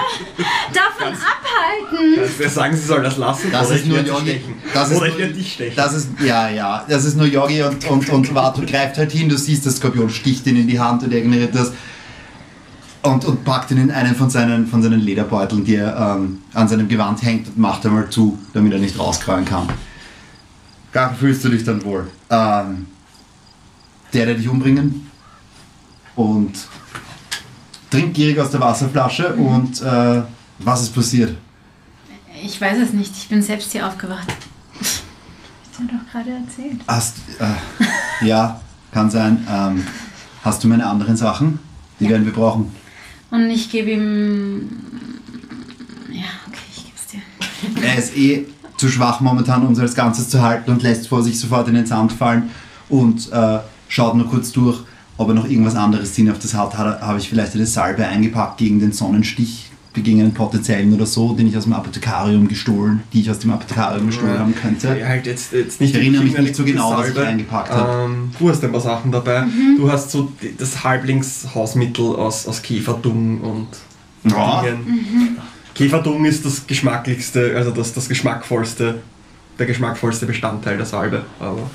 davon abhalten? Also wir sagen, sie soll das lassen Das oder ist nur stechen. Das ist oder ich nur- werde dich stechen. Das ist, ja, ja, das ist nur Yogi und, und, und Watu greift halt hin, du siehst, der Skorpion sticht ihn in die Hand und er ignoriert das und, und packt ihn in einen von seinen, von seinen Lederbeuteln, die er ähm, an seinem Gewand hängt und macht einmal zu, damit er nicht rauskrallen kann. Gar fühlst du dich dann wohl. Ähm, der, der dich umbringen und trinkt gierig aus der Wasserflasche und äh, was ist passiert? Ich weiß es nicht, ich bin selbst hier aufgewacht. Ich dir doch gerade erzählt. Hast, äh, ja, kann sein. Ähm, hast du meine anderen Sachen? Die werden wir brauchen. Und ich gebe ihm. Ja, okay, ich gebe es dir. Er ist eh zu schwach momentan, um uns als Ganzes zu halten und lässt vor sich sofort in den Sand fallen und äh, schaut nur kurz durch, ob er noch irgendwas anderes Sinnhaftes hat. hat er- Habe ich vielleicht eine Salbe eingepackt gegen den Sonnenstich, gegen einen potenziellen oder so, den ich aus dem Apothekarium gestohlen, die ich aus dem Apothekarium gestohlen haben könnte. Ja, halt jetzt, jetzt nicht Ich erinnere mich nicht so genau, was ich Salbe. eingepackt habe. Ähm, du hast ein paar Sachen dabei. Du hast so die- das Halblingshausmittel aus, aus Käferdung und Ja. Dingen. Käferdung ist das geschmacklichste, also das, das geschmackvollste, der geschmackvollste Bestandteil der Salbe. Aber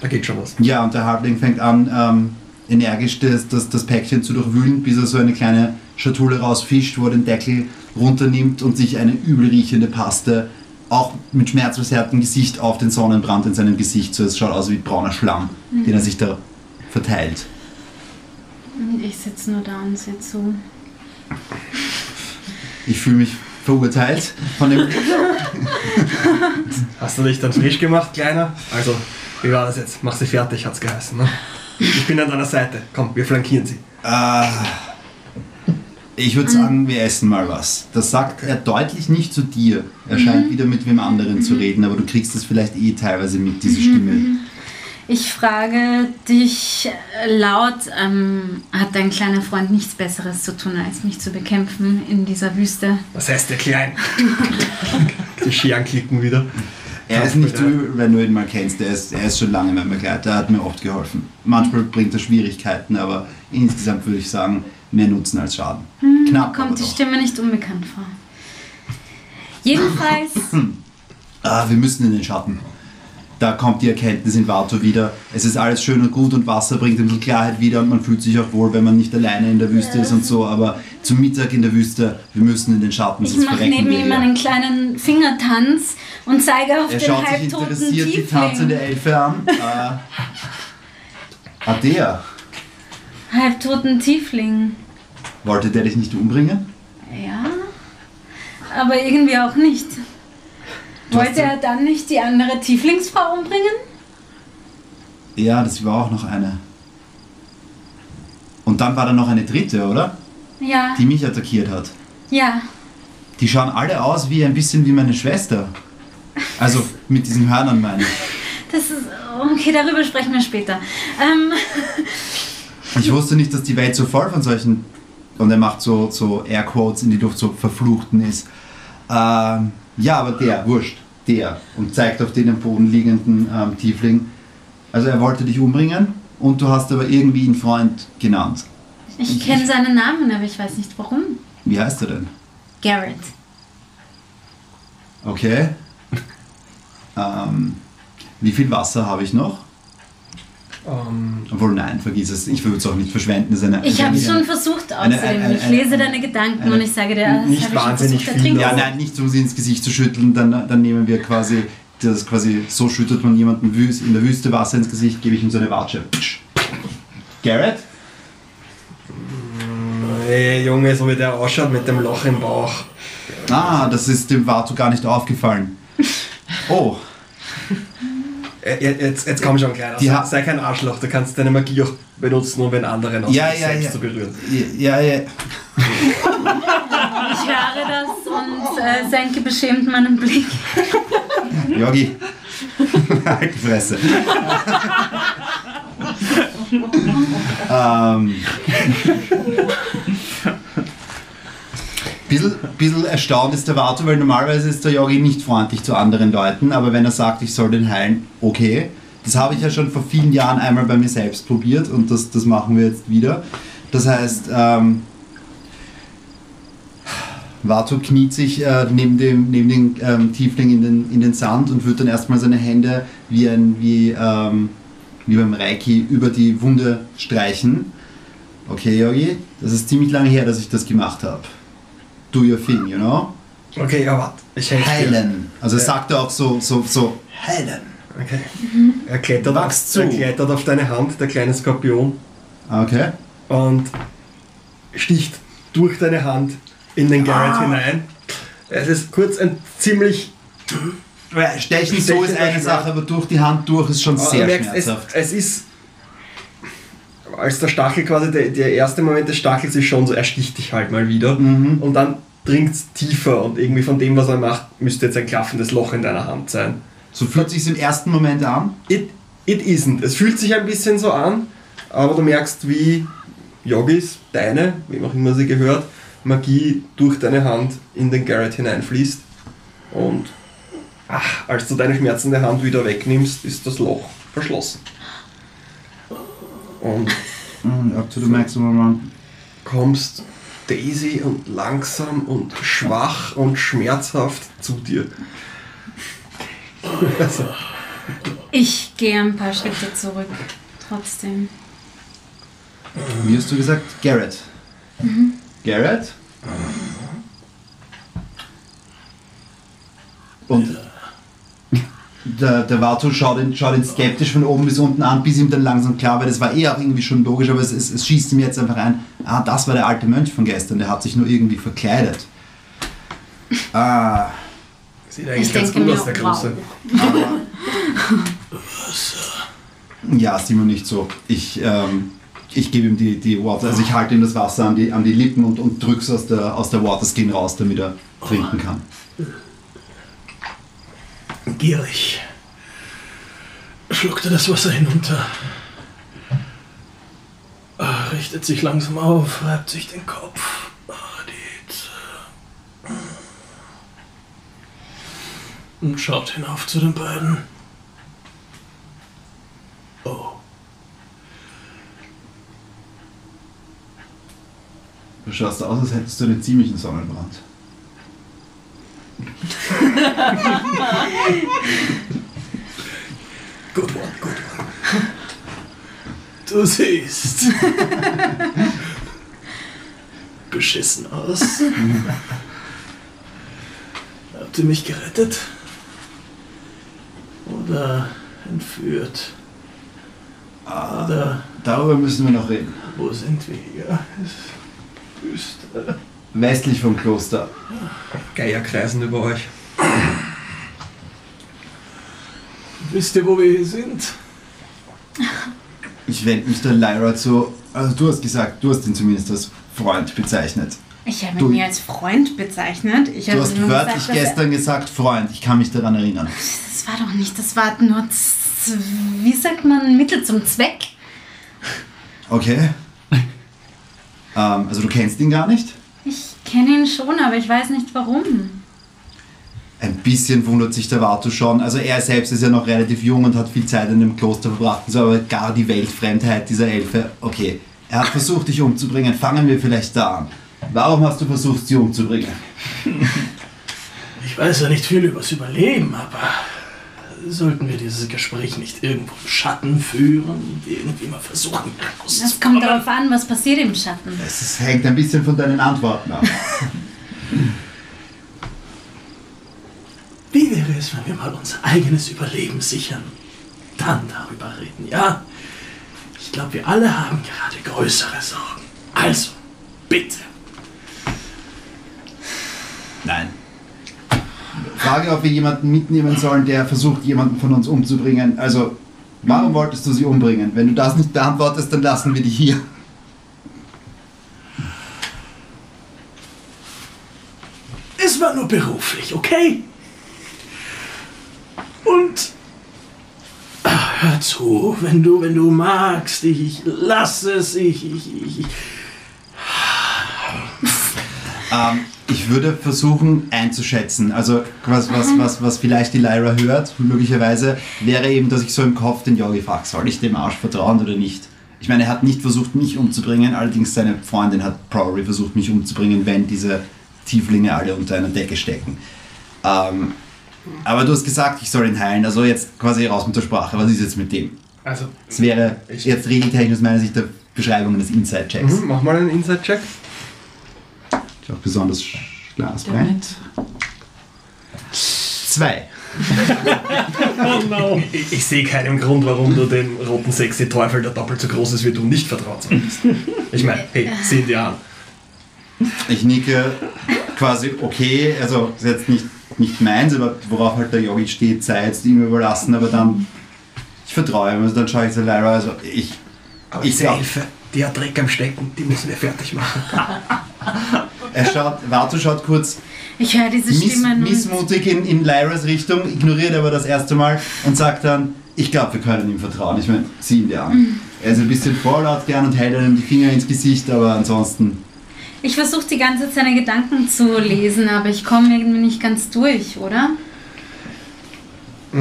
da geht schon was. Ja, und der Halbling fängt an, ähm, energisch das, das, das Päckchen zu durchwühlen, bis er so eine kleine Schatulle rausfischt, wo er den Deckel runternimmt und sich eine übel riechende Paste, auch mit schmerzverzerrtem Gesicht, auf den Sonnenbrand in seinem Gesicht. So, es schaut aus wie brauner Schlamm, den er sich da verteilt. Und ich sitze nur da und sehe zu. Ich fühle mich verurteilt von dem. Hast du dich dann frisch gemacht, Kleiner? Also, wie war das jetzt? Mach sie fertig, hat's geheißen. Ne? Ich bin an deiner Seite. Komm, wir flankieren sie. Äh, ich würde sagen, wir essen mal was. Das sagt er deutlich nicht zu dir. Er scheint wieder mit wem anderen zu reden, aber du kriegst es vielleicht eh teilweise mit, diese Stimme. Ich frage dich laut, ähm, hat dein kleiner Freund nichts Besseres zu tun, als mich zu bekämpfen in dieser Wüste? Was heißt der Klein? die Scheren klicken wieder. Er ist nicht so übel, wenn du ihn mal kennst. Er ist, er ist schon lange mein Begleiter, er hat mir oft geholfen. Manchmal bringt er Schwierigkeiten, aber insgesamt würde ich sagen, mehr Nutzen als Schaden. Knapp, aber Kommt die. Stimme nicht unbekannt vor. Jedenfalls, Ah, wir müssen in den Schatten. Da kommt die Erkenntnis in Vato wieder. Es ist alles schön und gut und Wasser bringt ein bisschen Klarheit wieder und man fühlt sich auch wohl, wenn man nicht alleine in der Wüste ist und so. Aber zum Mittag in der Wüste, wir müssen in den Schatten, ich mache neben ihm einen kleinen Fingertanz und zeige auf Er den schaut sich halbtoten interessiert die tanzende Tiefling. Elfe an. Äh, der. Halbtoten Tiefling. Wollte der dich nicht umbringen? Ja, aber irgendwie auch nicht. Wollte er dann nicht die andere Tieflingsfrau umbringen? Ja, das war auch noch eine. Und dann war da noch eine dritte, oder? Ja, Die mich attackiert hat. ja. Die schauen alle aus wie ein bisschen wie meine Schwester. Also mit diesen Hörnern meine ich. Das ist. Okay, darüber sprechen wir später. Ähm, Ich wusste nicht, dass die Welt so voll von solchen, und er macht so, so Airquotes in die Luft, so verfluchten ist. Ähm, ja, aber der, wurscht, der. Und zeigt auf den am Boden liegenden ähm, Tiefling. Also er wollte dich umbringen und du hast aber irgendwie ihn Freund genannt. ich kenne seinen Namen, aber ich weiß nicht warum. Wie heißt er denn? Garrett. Okay. ähm, wie viel Wasser habe ich noch? Ähm, Obwohl, nein, vergiss es. Ich würde es auch nicht verschwenden. Das ist eine, Ich habe es schon versucht eine- Ich lese eine- deine Gedanken eine- und ich sage dir, das nicht schon wahnsinnig versucht, viel. Ja, nein, nicht um sie ins Gesicht zu schütteln, dann, dann nehmen wir quasi das quasi so schüttet man jemanden wüst- in der Wüste Wasser ins Gesicht, gebe ich ihm so eine Watsche. Garrett? Hey Junge, so wie der ausschaut mit dem Loch im Bauch. Ah, das ist dem Vatu gar nicht aufgefallen. Oh, Äh, Jetzt, jetzt komm schon, Kleiner. Die Sei, kein Arschloch, du kannst deine Magie auch benutzen, um den anderen aus Ja, sich ja, selbst ja. zu berühren. ja, ja. Ich höre das und äh, senke beschämt meinen Blick. Yogi. halt die Fresse. ähm. Bisschen, bisschen erstaunt ist der Vato, weil normalerweise ist der Yogi nicht freundlich zu anderen Leuten, aber wenn er sagt, ich soll den heilen, okay. Das habe ich ja schon vor vielen Jahren einmal bei mir selbst probiert und das, das machen wir jetzt wieder. Das heißt, ähm, Vato kniet sich äh, neben dem, neben dem ähm, Tiefling in den, in den Sand und wird dann erstmal seine Hände wie, ein, wie, ähm, wie beim Reiki über die Wunde streichen. Okay, Yogi, das ist ziemlich lange her, dass ich das gemacht habe. Do your thing, you know? Okay, ja, warte. Ich helfe. Heilen. Also Ja. sagt er auch so, so, so, heilen. Okay. Er klettert, Wachs auf, zu. er klettert auf deine Hand, der kleine Skorpion, Okay. und sticht durch deine Hand in den Garrett Ah. hinein. Es ist kurz ein ziemlich. Weil Stechen so Stechen ist eine Sache, aber durch die Hand durch ist schon sehr merkst, es, schmerzhaft. es ist. Als der Stachel quasi, der, der erste Moment des Stachels ist schon so, er sticht dich halt mal wieder. Mhm. Und dann dringt es tiefer und irgendwie von dem, was er macht, müsste jetzt ein klaffendes Loch in deiner Hand sein. So fühlt sich im ersten Moment an. It, it isn't. Es fühlt sich ein bisschen so an, aber du merkst, wie Yogis, deine, wem auch immer sie gehört, Magie durch deine Hand in den Garrett hineinfließt. Und ach, als du deine schmerzende Hand wieder wegnimmst, ist das Loch verschlossen. Und Mhm, Up to the maximum run. kommst Daisy und langsam und schwach und schmerzhaft zu dir. Also, Ich gehe ein paar Schritte zurück. Trotzdem. Wie hast du gesagt? Garrett. Garrett? Und der, der Vato schaut ihn, schaut ihn skeptisch von oben bis unten an, bis ihm dann langsam klar wird, das war eh auch irgendwie schon logisch, aber es, es, es schießt ihm jetzt einfach ein, ah, das war der alte Mönch von gestern, der hat sich nur irgendwie verkleidet. Ah, sieht eigentlich Ich ganz denke gut mir, aus, der. Große. ja, Simon, nicht so. Ich, ähm, ich gebe ihm die, die Water, also ich halte ihm das Wasser an die, an die Lippen und, und drück's aus der, aus der Waterskin raus, damit er trinken kann. Gierig. Schluckte das Wasser hinunter. Ah, Richtet sich langsam auf, reibt sich den Kopf. Ah. Und schaut hinauf zu den beiden. Oh, Du schaust aus, als hättest du einen ziemlichen Sonnenbrand. Good one, good one. Du siehst. Beschissen aus. Habt ihr mich gerettet? Oder entführt? Oder Darüber müssen wir noch reden. wo sind wir hier? Wüste. Westlich vom Kloster. Geier kreisen über euch. Wisst ihr, wo wir hier sind? Ich wende mich der Lyra zu. Also du hast gesagt, du hast ihn zumindest als Freund bezeichnet. Ich habe ihn mir als Freund bezeichnet. Ich Du hast nur wörtlich gesagt, er- gestern gesagt, Freund. Ich kann mich daran erinnern. Das war doch nicht, das war nur, wie sagt man, Mittel zum Zweck. Okay. ähm, also du kennst ihn gar nicht? Ich kenne ihn schon, aber ich weiß nicht warum. Ein bisschen wundert sich der Vato schon. Also er selbst ist ja noch relativ jung und hat viel Zeit in dem Kloster verbracht. So, aber gar die Weltfremdheit dieser Elfe. Okay, er hat versucht, dich umzubringen. Fangen wir vielleicht da an. Warum hast du versucht, sie umzubringen? Ich weiß ja nicht viel übers Überleben, aber sollten wir dieses Gespräch nicht irgendwo im Schatten führen und irgendwie mal versuchen, Es kommt darauf an, was passiert im Schatten. Es hängt ein bisschen von deinen Antworten ab. Wie wäre es, wenn wir mal unser eigenes Überleben sichern? Dann darüber reden, ja? Ich glaube, wir alle haben gerade größere Sorgen. Also, bitte. Nein. Frage, ob wir jemanden mitnehmen sollen, der versucht, jemanden von uns umzubringen. Also, warum wolltest du sie umbringen? Wenn du das nicht beantwortest, dann lassen wir dich hier. Es war nur beruflich, okay? Und Ah, hör zu, wenn du, wenn du magst, ich, ich lass es, ich, ich, ich. Ähm, ich würde versuchen einzuschätzen. Also was, was, was, was vielleicht die Lyra hört, möglicherweise, wäre eben, dass ich so im Kopf den Yogi frage, soll ich dem Arsch vertrauen oder nicht? Ich meine, er hat nicht versucht, mich umzubringen, allerdings seine Freundin hat probably versucht, mich umzubringen, wenn diese Tieflinge alle unter einer Decke stecken. Ähm, aber du hast gesagt, ich soll ihn heilen, also jetzt quasi raus mit der Sprache. Was ist jetzt mit dem? Also, Das wäre jetzt regeltechnisch aus meiner Sicht der Beschreibung eines Inside-Checks. mhm, mach mal einen Inside-Check. Ist auch besonders glasbreit. Zwei. Ich, ich sehe keinen Grund, warum du dem roten sexy Teufel, der doppelt so groß ist wie du, nicht vertraut solltest. Ich meine, hey, sieh ihn dir an. Ich nicke quasi okay, also ist jetzt nicht, nicht meins, aber worauf halt der Yogi steht, sei jetzt ihm überlassen, aber dann, ich vertraue ihm, also dann schaue ich zu Lyra, also ich, Aber Ich Elfe, die hat Dreck am Stecken, die müssen wir fertig machen. er schaut, Vato schaut kurz Ich höre diese miss, Stimmen. missmutig in, in Lyras Richtung, ignoriert aber das erste Mal und sagt dann, ich glaube, wir können ihm vertrauen. Ich meine, sieh ihn dir an. Er ist ein bisschen vorlaut gern und hält einem die Finger ins Gesicht, aber ansonsten, Ich versuche die ganze Zeit seine Gedanken zu lesen, aber ich komme irgendwie nicht ganz durch, oder?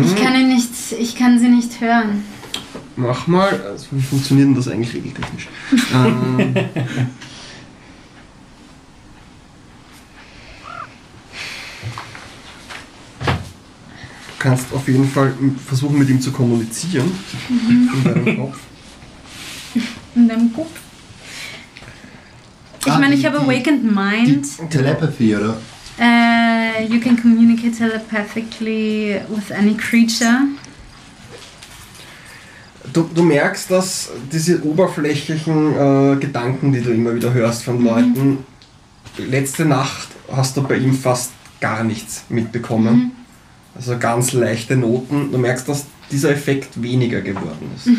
Ich kann ihn nicht, ich kann sie nicht hören. Mach mal, also wie funktioniert denn das eigentlich regeltechnisch? ähm, du kannst auf jeden Fall versuchen, mit ihm zu kommunizieren. In deinem Kopf. In deinem Kopf. Ich Ah, meine, ich habe Awakened Mind. Telepathy, oder? Uh, you can communicate telepathically with any creature. Du, du merkst, dass diese oberflächlichen äh, Gedanken, die du immer wieder hörst von Leuten, letzte Nacht hast du bei ihm fast gar nichts mitbekommen. Also ganz leichte Noten. Du merkst, dass dieser Effekt weniger geworden ist.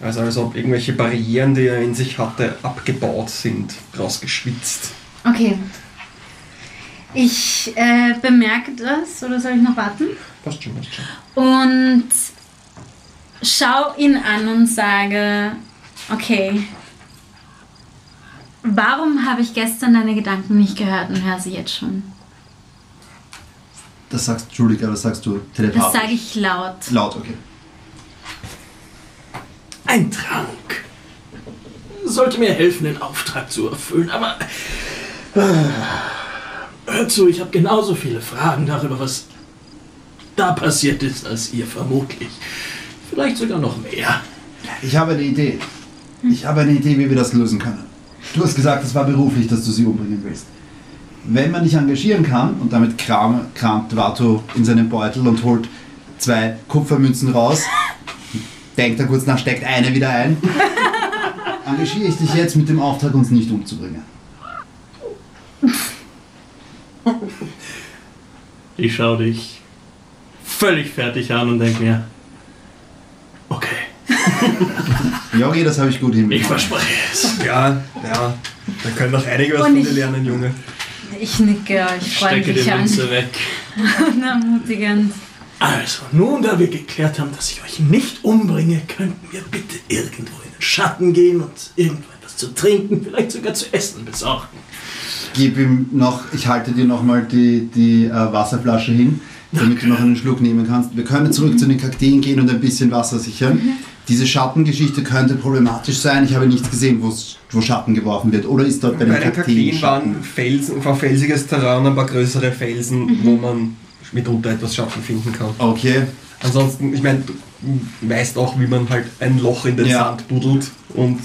Also als ob irgendwelche Barrieren, die er in sich hatte, abgebaut sind, rausgeschwitzt. Okay. Ich äh, bemerke das, oder soll ich noch warten? Passt schon, passt schon. Und schau ihn an und sage, okay, warum habe ich gestern deine Gedanken nicht gehört und höre sie jetzt schon? Das sagst Entschuldigung, das sagst du Das telepathisch. sage ich laut. Laut, okay. Ein Trank. Sollte mir helfen, den Auftrag zu erfüllen, aber. Äh, hört zu, ich habe genauso viele Fragen darüber, was da passiert ist, als ihr vermutlich. Vielleicht sogar noch mehr. Ich habe eine Idee. Ich habe eine Idee, wie wir das lösen können. Du hast gesagt, es war beruflich, dass du sie umbringen willst. Wenn man dich engagieren kann, und damit kram, kramt Vato in seinen Beutel und holt zwei Kupfermünzen raus, denkt er kurz nach, steckt eine wieder ein, engagiere ich dich jetzt mit dem Auftrag, uns nicht umzubringen. Ich schaue dich völlig fertig an und denke mir, okay, Jogi, das habe ich gut ich hinbekommen. verspreche es. Ja, ja. Da können noch einige was Und von dir ich- lernen, Junge. Ich nicke Stecke die freundlich an Münze weg. und ermutigend. Also, nun da wir geklärt haben, dass ich euch nicht umbringe, könnten wir bitte irgendwo in den Schatten gehen und irgendwo etwas zu trinken, vielleicht sogar zu essen besorgen. Gib ihm noch, ich halte dir nochmal die, die äh, Wasserflasche hin, damit du noch einen Schluck nehmen kannst. Wir können zurück zu den Kakteen gehen und ein bisschen Wasser sichern. Diese Schattengeschichte könnte problematisch sein. Ich habe nichts gesehen, wo Schatten geworfen wird. Oder ist dort bei den Bei den Kakteen Kakteen waren Felsen, war felsiges Terrain, ein paar größere Felsen, wo man mitunter etwas Schatten finden kann. Okay, Ansonsten, ich meine, du weißt auch, wie man halt ein Loch in den Ja. Sand buddelt und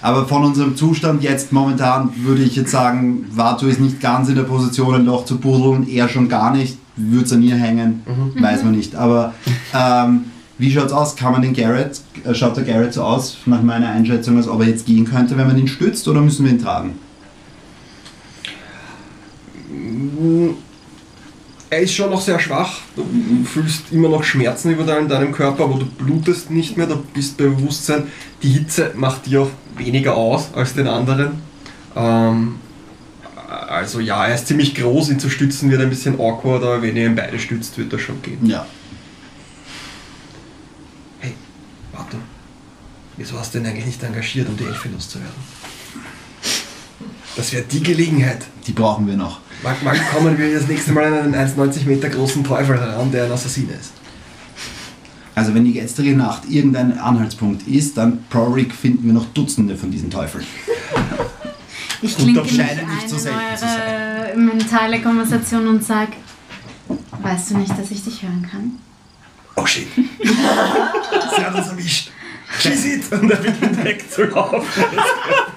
aber von unserem Zustand jetzt momentan würde ich jetzt sagen, Vato ist nicht ganz in der Position, ein Loch zu buddeln, er schon gar nicht. würde es an ihr hängen, weiß man nicht. Aber ähm, wie schaut's aus? Kann man den Garrett, äh, schaut der Garrett so aus, nach meiner Einschätzung, als ob er jetzt gehen könnte, wenn man ihn stützt, oder müssen wir ihn tragen? Er ist schon noch sehr schwach. Du fühlst immer noch Schmerzen über deinem, deinem Körper, aber du blutest nicht mehr, du bist bei Bewusstsein. Die Hitze macht dir auch weniger aus als den anderen. Ähm, also ja, er ist ziemlich groß, ihn zu stützen wird ein bisschen awkward, aber wenn ihr ihn beide stützt, wird das schon gehen. Ja. Hey, warte. Wieso hast du denn eigentlich nicht engagiert, um die Elfe loszuwerden? Das wäre die Gelegenheit. Die brauchen wir noch. Wann, wann kommen wir das nächste Mal an einen 1,90 Meter großen Teufel heran, der ein Assassine ist? Also wenn die gestrige Nacht irgendein Anhaltspunkt ist, dann Proric finden wir noch Dutzende von diesen Teufeln. Ich scheinen ein nicht so eure mentale Konversation und sag, weißt du nicht, dass ich dich hören kann? Oh shit. Sie hat uns erwischt. Schieß it! Und er beginnt wegzulaufen.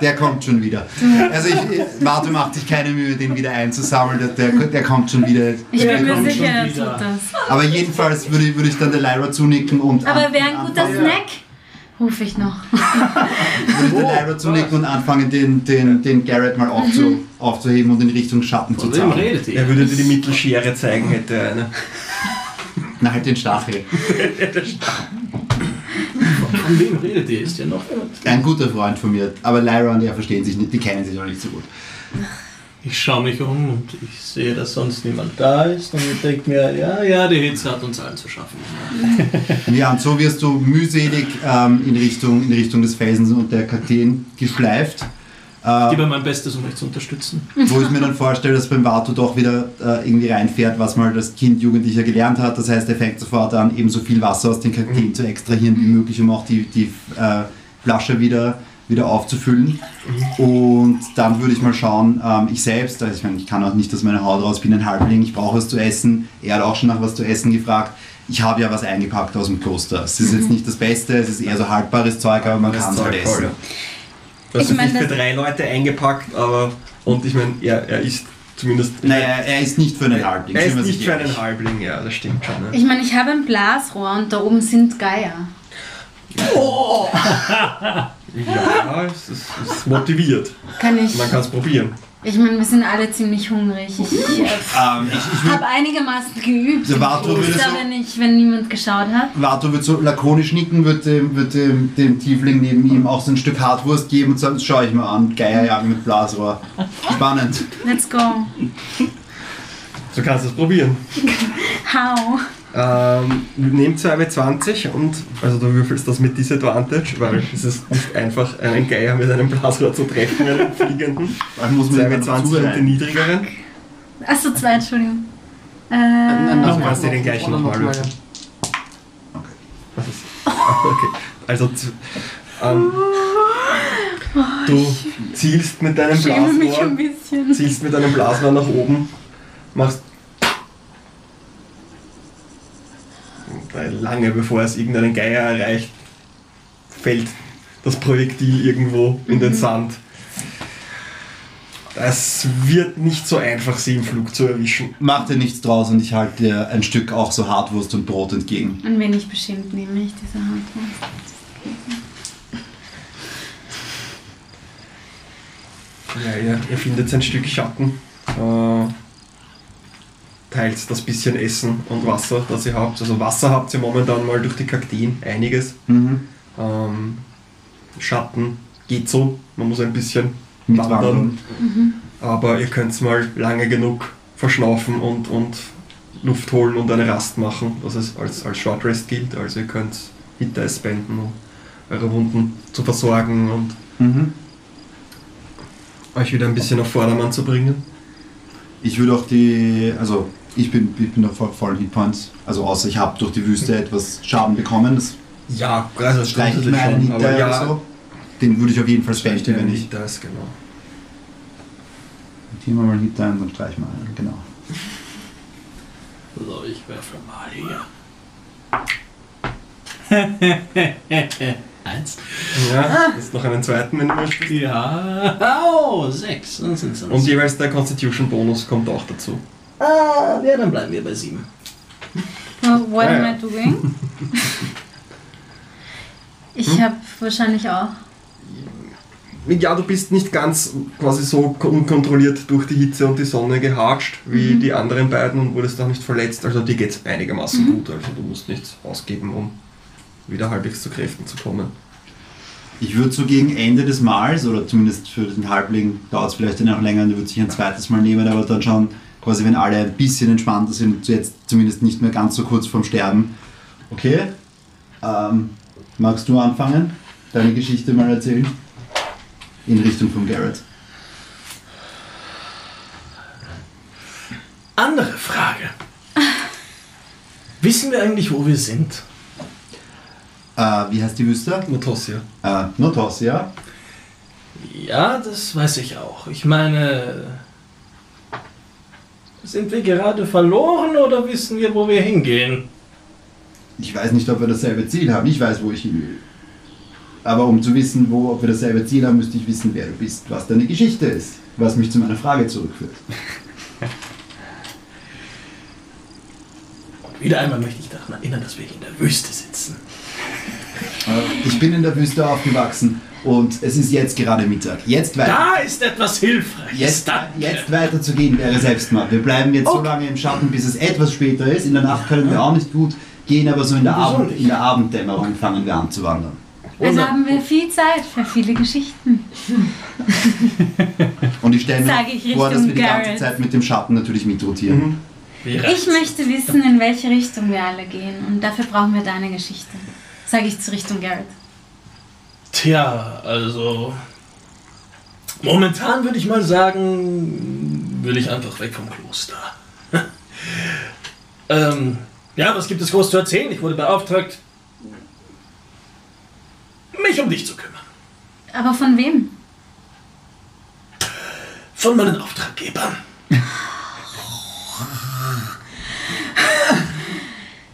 Der kommt schon wieder. Also ich, ich warte, macht sich keine Mühe, den wieder einzusammeln. Der, der, der kommt schon wieder. Ich Der bin mir sicher, er tut das. Aber jedenfalls würde, würde ich dann der Lyra zunicken und Aber wäre ein guter anfangen- Snack, rufe ich noch. würde ich der Lyra zunicken und anfangen, den, den, den Garrett mal aufzu, aufzuheben und in Richtung Schatten zu redet Er würde dir die Mittelschere zeigen, hätte er eine. Na, halt den Stachel. Von wem redet ihr? Ist ja noch jemand? Ein guter Freund von mir. Aber Lyra und er verstehen sich nicht, die kennen sich noch nicht so gut. Ich schaue mich um und ich sehe, dass sonst niemand da ist und ich denke mir, ja, ja, die Hitze hat uns allen zu schaffen. Ja, und so wirst du mühselig ähm, in, Richtung, in Richtung des Felsens und der Kakteen geschleift. Ich Äh, gebe mein Bestes, um euch zu unterstützen. wo ich mir dann vorstelle, dass beim Vato doch wieder äh, irgendwie reinfährt, was mal das Kind Jugendlicher gelernt hat. Das heißt, er fängt sofort an, eben so viel Wasser aus den Kakteen zu extrahieren wie möglich, um auch die, die äh, Flasche wieder, wieder aufzufüllen. Und dann würde ich mal schauen, ähm, ich selbst, also ich meine, ich kann auch nicht aus meiner Haut raus, bin ein Halbling, ich brauche was zu essen. Er hat auch schon nach was zu essen gefragt. Ich habe ja was eingepackt aus dem Kloster. Es ist jetzt nicht das Beste, es ist eher so haltbares Zeug, aber man kann es halt essen. Du hast Ich es nicht meine, für drei Leute eingepackt, aber. Und ich meine, er, er ist zumindest. Naja, er ist nicht für einen Halbling. er ist nicht für einen Halbling, ja, das stimmt schon. Ne? Ich meine, ich habe ein Blasrohr und da oben sind Geier. Ja, es ist, es ist motiviert. Kann ich. Man kann es probieren. Ich meine, wir sind alle ziemlich hungrig. Ich, ich äh, Ähm, ich, ich würd, habe einigermaßen geübt. Der Vato Ich würde wusste so- aber nicht, wenn niemand geschaut hat. Vato wird so lakonisch nicken, wird dem, wird dem, dem Tiefling neben ihm auch so ein Stück Hartwurst geben und sagen, das schaue ich mal an. Geierjagen mit Blasrohr. Spannend. Let's go. So kannst du es probieren. How? Ähm, nimm 2W20 und also du würfelst das mit Disadvantage, weil es ist nicht einfach, einen Geier mit einem Blasrohr zu treffen, einen fliegenden. Dann muss man ihn 2W20 und den niedrigeren. Achso, zwei, Entschuldigung. Äh, Du kannst dir den gleichen nochmal würfeln. Was ist? Ah, Okay. Also ähm, du zielst mit deinem ich schäme mich Blasrohr, ein bisschen. zielst mit deinem Blasrohr nach oben, machst Weil lange bevor es irgendeinen Geier erreicht, fällt das Projektil irgendwo in den Sand. Es wird nicht so einfach, sie im Flug zu erwischen. Mach dir nichts draus und ich halte dir ein Stück auch so Hartwurst und Brot entgegen. Ein wenig beschämt nehme ich diese Handwurst. Ja, ihr, ihr findet ein Stück Schatten, äh, teilt das bisschen Essen und Wasser, das ihr habt. Also Wasser habt ihr momentan mal durch die Kakteen, einiges. Mhm. Ähm, Schatten geht so, man muss ein bisschen Mit wandern, Wandern. aber ihr könnt mal lange genug verschnaufen und, und Luft holen und eine Rast machen, was es als, als Short Rest gilt. Also ihr könnt Hitter spenden, um eure Wunden zu versorgen und Mhm. euch wieder ein bisschen auf Vordermann zu bringen. Ich würde auch die, also ich bin, ich bin auf vollen Hitpoints. Also außer ich habe durch die Wüste etwas Schaden bekommen. Das Ja, also das grundsätzlich mir einen schon, oder ja, so. Den würde ich auf jeden Fall spenden, wenn ich. das, genau. Hier mal einen Hit ein, dann streiche ich mal einen, genau. So, ich werfe mal hier. Eins. Ja, jetzt noch einen zweiten, wenn du möchtest. Ja. Oh, sechs. Dann sind's Und jeweils der Constitution-Bonus kommt auch dazu. ja, dann bleiben wir bei sieben. Well, what Ja, am ja. I doing? Ich habe wahrscheinlich auch. Ja, du bist nicht ganz quasi so unkontrolliert durch die Hitze und die Sonne gehatscht wie die anderen beiden und wurdest auch nicht verletzt. Also dir geht's einigermaßen gut. Also du musst nichts ausgeben, um wieder halbwegs zu Kräften zu kommen. Ich würde so gegen Ende des Mals, oder zumindest für den Halbling dauert es vielleicht dann auch länger, und er würde sich ein zweites Mal nehmen, aber dann schon quasi, wenn alle ein bisschen entspannter sind, jetzt zumindest nicht mehr ganz so kurz vorm Sterben. Okay, ähm, magst du anfangen, deine Geschichte mal erzählen? In Richtung von Garrett. Andere Frage. Wissen wir eigentlich, wo wir sind? Äh, wie heißt die Wüste? Notosia. Äh, Notosia. Ja, das weiß ich auch. Ich meine, sind wir gerade verloren oder wissen wir, wo wir hingehen? Ich weiß nicht, ob wir dasselbe Ziel haben. Ich weiß, wo ich hin will. Aber um zu wissen, wo, ob wir dasselbe Ziel haben, müsste ich wissen, wer du bist, was deine Geschichte ist. Was mich zu meiner Frage zurückführt. Und wieder einmal möchte ich daran erinnern, dass wir in der Wüste sitzen. Äh, Ich bin in der Wüste aufgewachsen und es ist jetzt gerade Mittag. Jetzt weiter. Da ist etwas Hilfreiches. Jetzt, jetzt weiter zu gehen wäre Selbstmord. Wir bleiben jetzt so Okay. lange im Schatten, bis es etwas später ist. In der Nacht können wir auch nicht gut gehen, aber so in der, Abend, in der Abenddämmerung fangen wir an zu wandern. Also haben wir viel Zeit für viele Geschichten. Und ich stelle Sag ich mir vor, dass wir die ganze Garrett. Zeit mit dem Schatten natürlich mitrotieren. Wie Ich möchte wissen, in welche Richtung wir alle gehen. Und dafür brauchen wir deine Geschichte. Sage ich zu Richtung Garrett. Tja, also. Momentan würde ich mal sagen, will ich einfach weg vom Kloster. ähm, ja, was gibt es groß zu erzählen? Ich wurde beauftragt, mich um dich zu kümmern. Aber von wem? Von meinen Auftraggebern.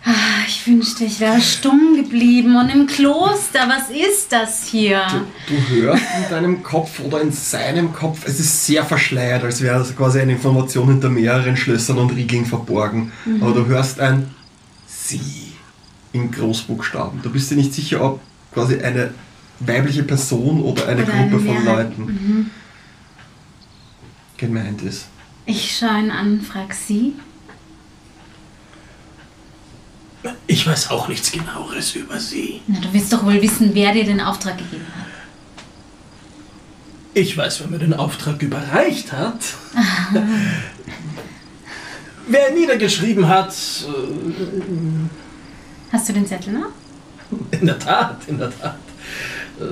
Ah, Ich wünschte, ich wäre stumm geblieben und im Kloster. Was ist das hier? Du hörst in deinem Kopf oder in seinem Kopf, es ist sehr verschleiert, als wäre es quasi eine Information hinter mehreren Schlössern und Riegeln verborgen. Aber du hörst ein Sie in Großbuchstaben. Du bist dir nicht sicher, ob quasi eine weibliche Person oder eine Oder eine Gruppe von Mehrheit. Leuten gemeint ist. Ich schaue ihn an, frag sie. Ich weiß auch nichts genaueres über sie. Na, du willst doch wohl wissen, wer dir den Auftrag gegeben hat. Ich weiß, wer mir den Auftrag überreicht hat. wer ihn niedergeschrieben hat, äh, Hast du den Zettel noch? In der Tat, in der Tat. Äh,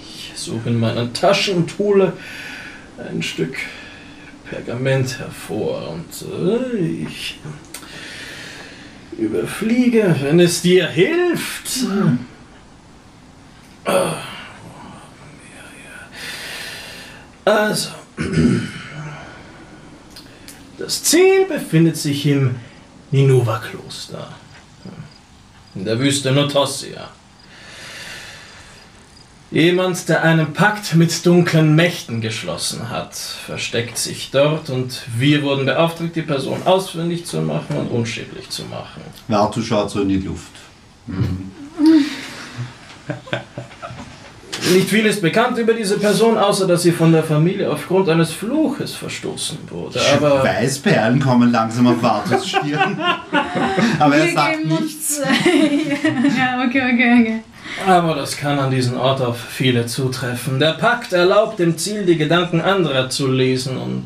Ich suche in meinen Taschen und hole ein Stück Pergament hervor und äh, ich überfliege, wenn es dir hilft. Ah, ja. Also, das Ziel befindet sich im Ninuva-Kloster in der Wüste Notossia. Jemand, der einen Pakt mit dunklen Mächten geschlossen hat, versteckt sich dort und wir wurden beauftragt, die Person ausfindig zu machen und unschädlich zu machen. Vartu schaut so in die Luft. Nicht viel ist bekannt über diese Person, außer dass sie von der Familie aufgrund eines Fluches verstoßen wurde. Aber Weißperlen kommen langsam auf Vartus Stirn. Aber er Wir sagt nichts. ja, okay, okay, okay. Aber das kann an diesem Ort auf viele zutreffen. Der Pakt erlaubt dem Ziel, die Gedanken anderer zu lesen und.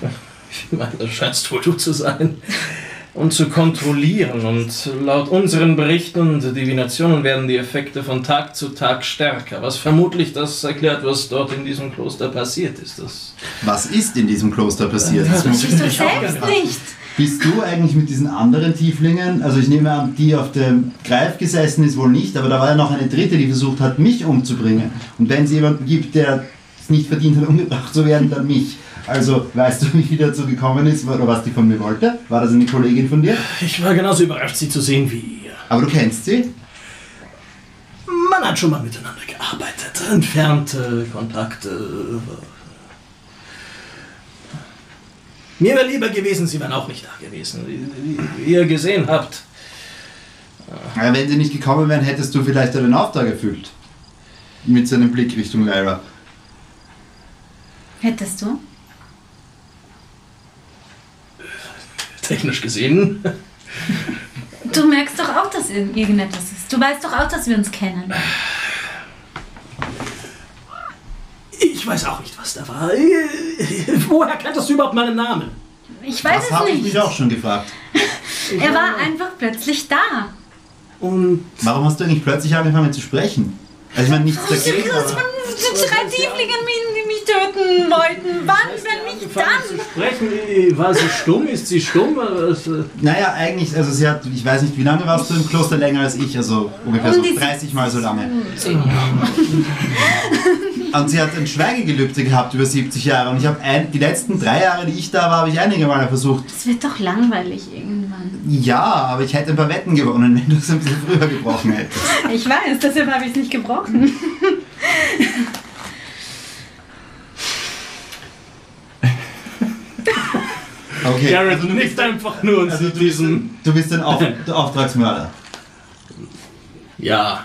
Ich meine, das scheinst wohl du zu sein. Und zu kontrollieren. Und laut unseren Berichten und Divinationen werden die Effekte von Tag zu Tag stärker. Was vermutlich das erklärt, was dort in diesem Kloster passiert ist. Das Was ist in diesem Kloster passiert? Ja, Das das du Ich selbst nicht? Bist du eigentlich mit diesen anderen Tieflingen, also ich nehme an, die auf dem Greif gesessen ist wohl nicht, aber da war ja noch eine dritte, die versucht hat, mich umzubringen. Und wenn es jemanden gibt, der es nicht verdient hat, umgebracht zu werden, dann mich. Also weißt du, wie die dazu gekommen ist oder was die von mir wollte? War das eine Kollegin von dir? ich war genauso überrascht, sie zu sehen wie ihr. Aber du kennst sie? Man hat schon mal miteinander gearbeitet. Entfernte Kontakte. Mir wäre lieber gewesen, Sie wären auch nicht da gewesen. Wie, wie ihr gesehen habt. Aber wenn sie nicht gekommen wären, hättest du vielleicht deinen Auftrag erfüllt. Mit seinem Blick Richtung Lyra. Hättest du? Technisch gesehen. Du merkst doch auch, dass irgend- irgendetwas ist. Du weißt doch auch, dass wir uns kennen. Ich weiß auch nicht, was da war. Woher kanntest du überhaupt meinen Namen? Ich weiß Das es habe ich nicht. mich auch schon gefragt. Er war einfach plötzlich da. Und Warum hast du eigentlich plötzlich angefangen zu sprechen? Also ich meine, nichts Das dagegen, aber... drei Tieflinge, die mich töten wollten. Wann, wenn nicht angefangen zu dann? sprechen. War sie stumm? Ist sie stumm? Äh, Naja, eigentlich, also sie hat, ich weiß nicht, wie lange warst du im Kloster länger als ich, also ungefähr so Um die 30 Mal so lange. Jahre. Und sie hat ein Schweigegelübde gehabt über 70 Jahre und ich habe ein, die letzten drei Jahre, die ich da war, habe ich einige Male versucht. Es wird doch langweilig irgendwann. Ja, aber ich hätte ein paar Wetten gewonnen, wenn du es ein bisschen früher gebrochen hättest. Ich weiß, deshalb habe ich es nicht gebrochen. Okay. Garrett nicht einfach nur und Also du bist, diesen. ein, du bist ein Auf, der Auftragsmörder. Ja.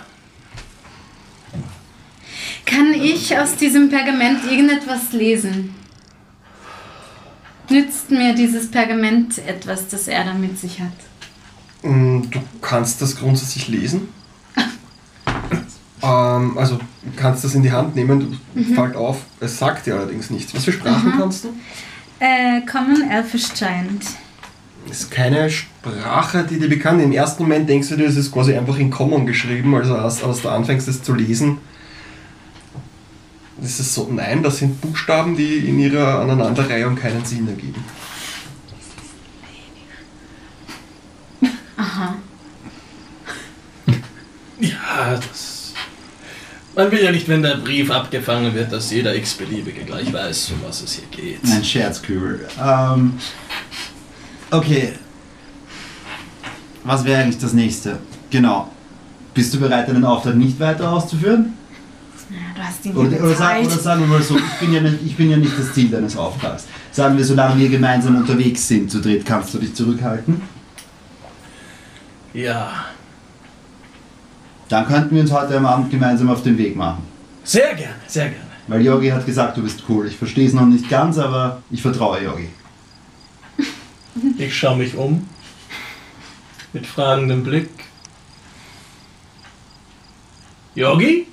Kann ich aus diesem Pergament irgendetwas lesen? Nützt mir dieses Pergament etwas, das er da mit sich hat? Mm, Du kannst das grundsätzlich lesen. ähm, also du kannst das in die Hand nehmen, du fällt auf, es sagt dir allerdings nichts. Was für Sprachen kannst du? Äh, Common Elfish Giant. Das ist keine Sprache, die dir bekannt ist. Im ersten Moment denkst du dir, es ist quasi einfach in Common geschrieben, also als, als du anfängst es zu lesen. Das ist so, nein, das sind Buchstaben, die in ihrer Aneinanderreihung keinen Sinn ergeben. Aha. Ja, das. Man will ja nicht, wenn der Brief abgefangen wird, dass jeder x-beliebige gleich weiß, um was es hier geht. Ein Scherzkübel. Ähm, okay. Was wäre eigentlich das nächste? Genau. Bist du bereit, deinen Auftrag nicht weiter auszuführen? Du hast ihn Oder, oder, sag, bezahlt. oder sagen wir mal so, ich bin, ja nicht, ich bin ja nicht das Ziel deines Auftrags. Sagen wir, solange wir gemeinsam unterwegs sind zu dritt, kannst du dich zurückhalten. Ja. Dann könnten wir uns heute am Abend gemeinsam auf den Weg machen. Sehr gerne, sehr gerne. Weil Yogi hat gesagt, du bist cool. Ich verstehe es noch nicht ganz, aber ich vertraue Yogi. Ich schaue mich um. Mit fragendem Blick. Yogi?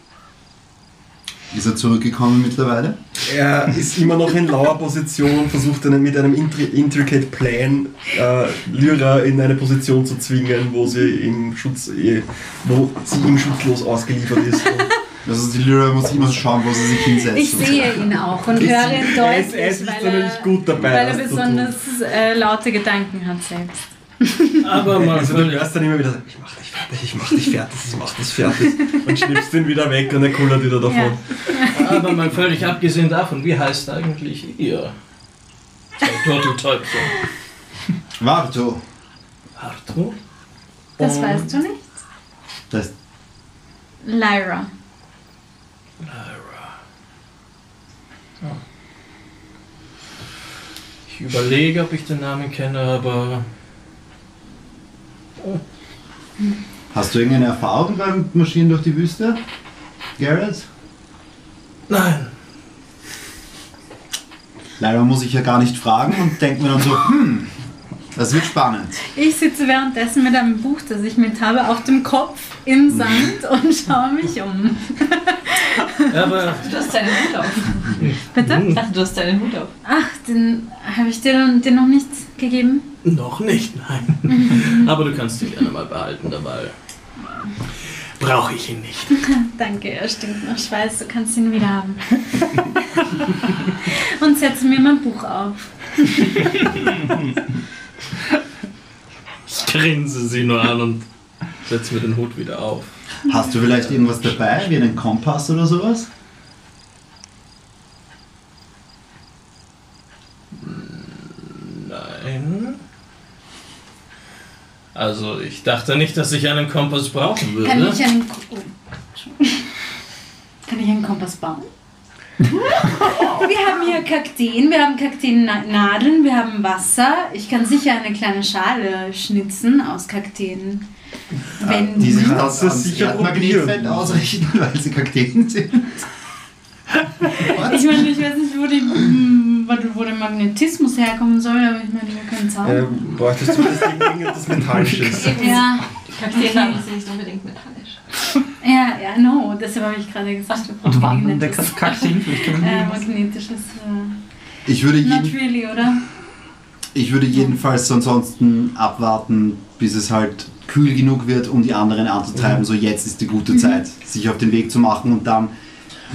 Ist er zurückgekommen mittlerweile? Er ist immer noch in lauer Position, versucht einen, mit einem intri- intricate Plan äh, Lyra in eine Position zu zwingen, wo sie im Schutz, eh, wo sie ihm schutzlos ausgeliefert ist. Also die Lyra muss immer schauen, wo sie sich hinsetzt. Ich sehe ihn auch und höre ihn Er ist- deutlich, er ist weil, er, gut dabei, weil er besonders äh, laute Gedanken hat selbst. Aber mal also du hörst dann immer wieder, ich mach dich fertig, ich mach dich fertig, ich mach dich fertig. Und schnippst ihn wieder weg und er kullert wieder davon. aber mal völlig abgesehen davon, wie heißt eigentlich ihr? Turteltäubchen. Warto. Arthur? Das Und- weißt du nicht? Das, Lyra. Lyra. Ah. Ich überlege, ob ich den Namen kenne, aber hast du irgendeine Erfahrung beim Marschieren durch die Wüste? Garrett? nein. Leider muss ich ja gar nicht fragen und denke mir dann so, hm, das wird spannend. Ich sitze währenddessen mit einem Buch, das ich mit habe, auf dem Kopf im Sand und schaue mich um. Aber Du hast deinen Hut auf. Bitte? Ich dachte, du hast deinen Hut auf. Ach, den habe ich dir, dir noch nicht gegeben? noch nicht, nein. aber du kannst ihn gerne mal behalten dabei. Brauche ich ihn nicht. Danke, er stinkt nach Schweiß, du kannst ihn wieder haben. und setze mir mein Buch auf. Ich grinse sie nur an und setze mir den Hut wieder auf. Hast du vielleicht irgendwas dabei, wie einen Kompass oder sowas? Nein. Also, ich dachte nicht, dass ich einen Kompass brauchen Kann würde. ich einen, Ko- oh. Kann ich einen Kompass bauen? Wir haben hier Kakteen, wir haben Kakteennadeln, wir haben Wasser. Ich kann sicher eine kleine Schale schnitzen aus Kakteen. Wenn Die sich Kannst das sicher probieren. ausrichten, weil sie Kakteen sind. Ich meine, ich weiß nicht, wo, die, wo der Magnetismus herkommen soll, aber ich meine, wir können Zauber. Ähm, bräuchtest du zumindest irgendwas Metallisches. Ja, Kakteen sind nicht unbedingt metallisch. ja, ja, no, deshalb habe ich gerade gesagt, wir Und brauchen magnetisches, äh, magnetisches. Äh, Ich würde, not really, oder? ich würde jedenfalls ansonsten abwarten, bis es halt kühl genug wird, um die anderen anzutreiben. So jetzt ist die gute Zeit, sich auf den Weg zu machen und dann,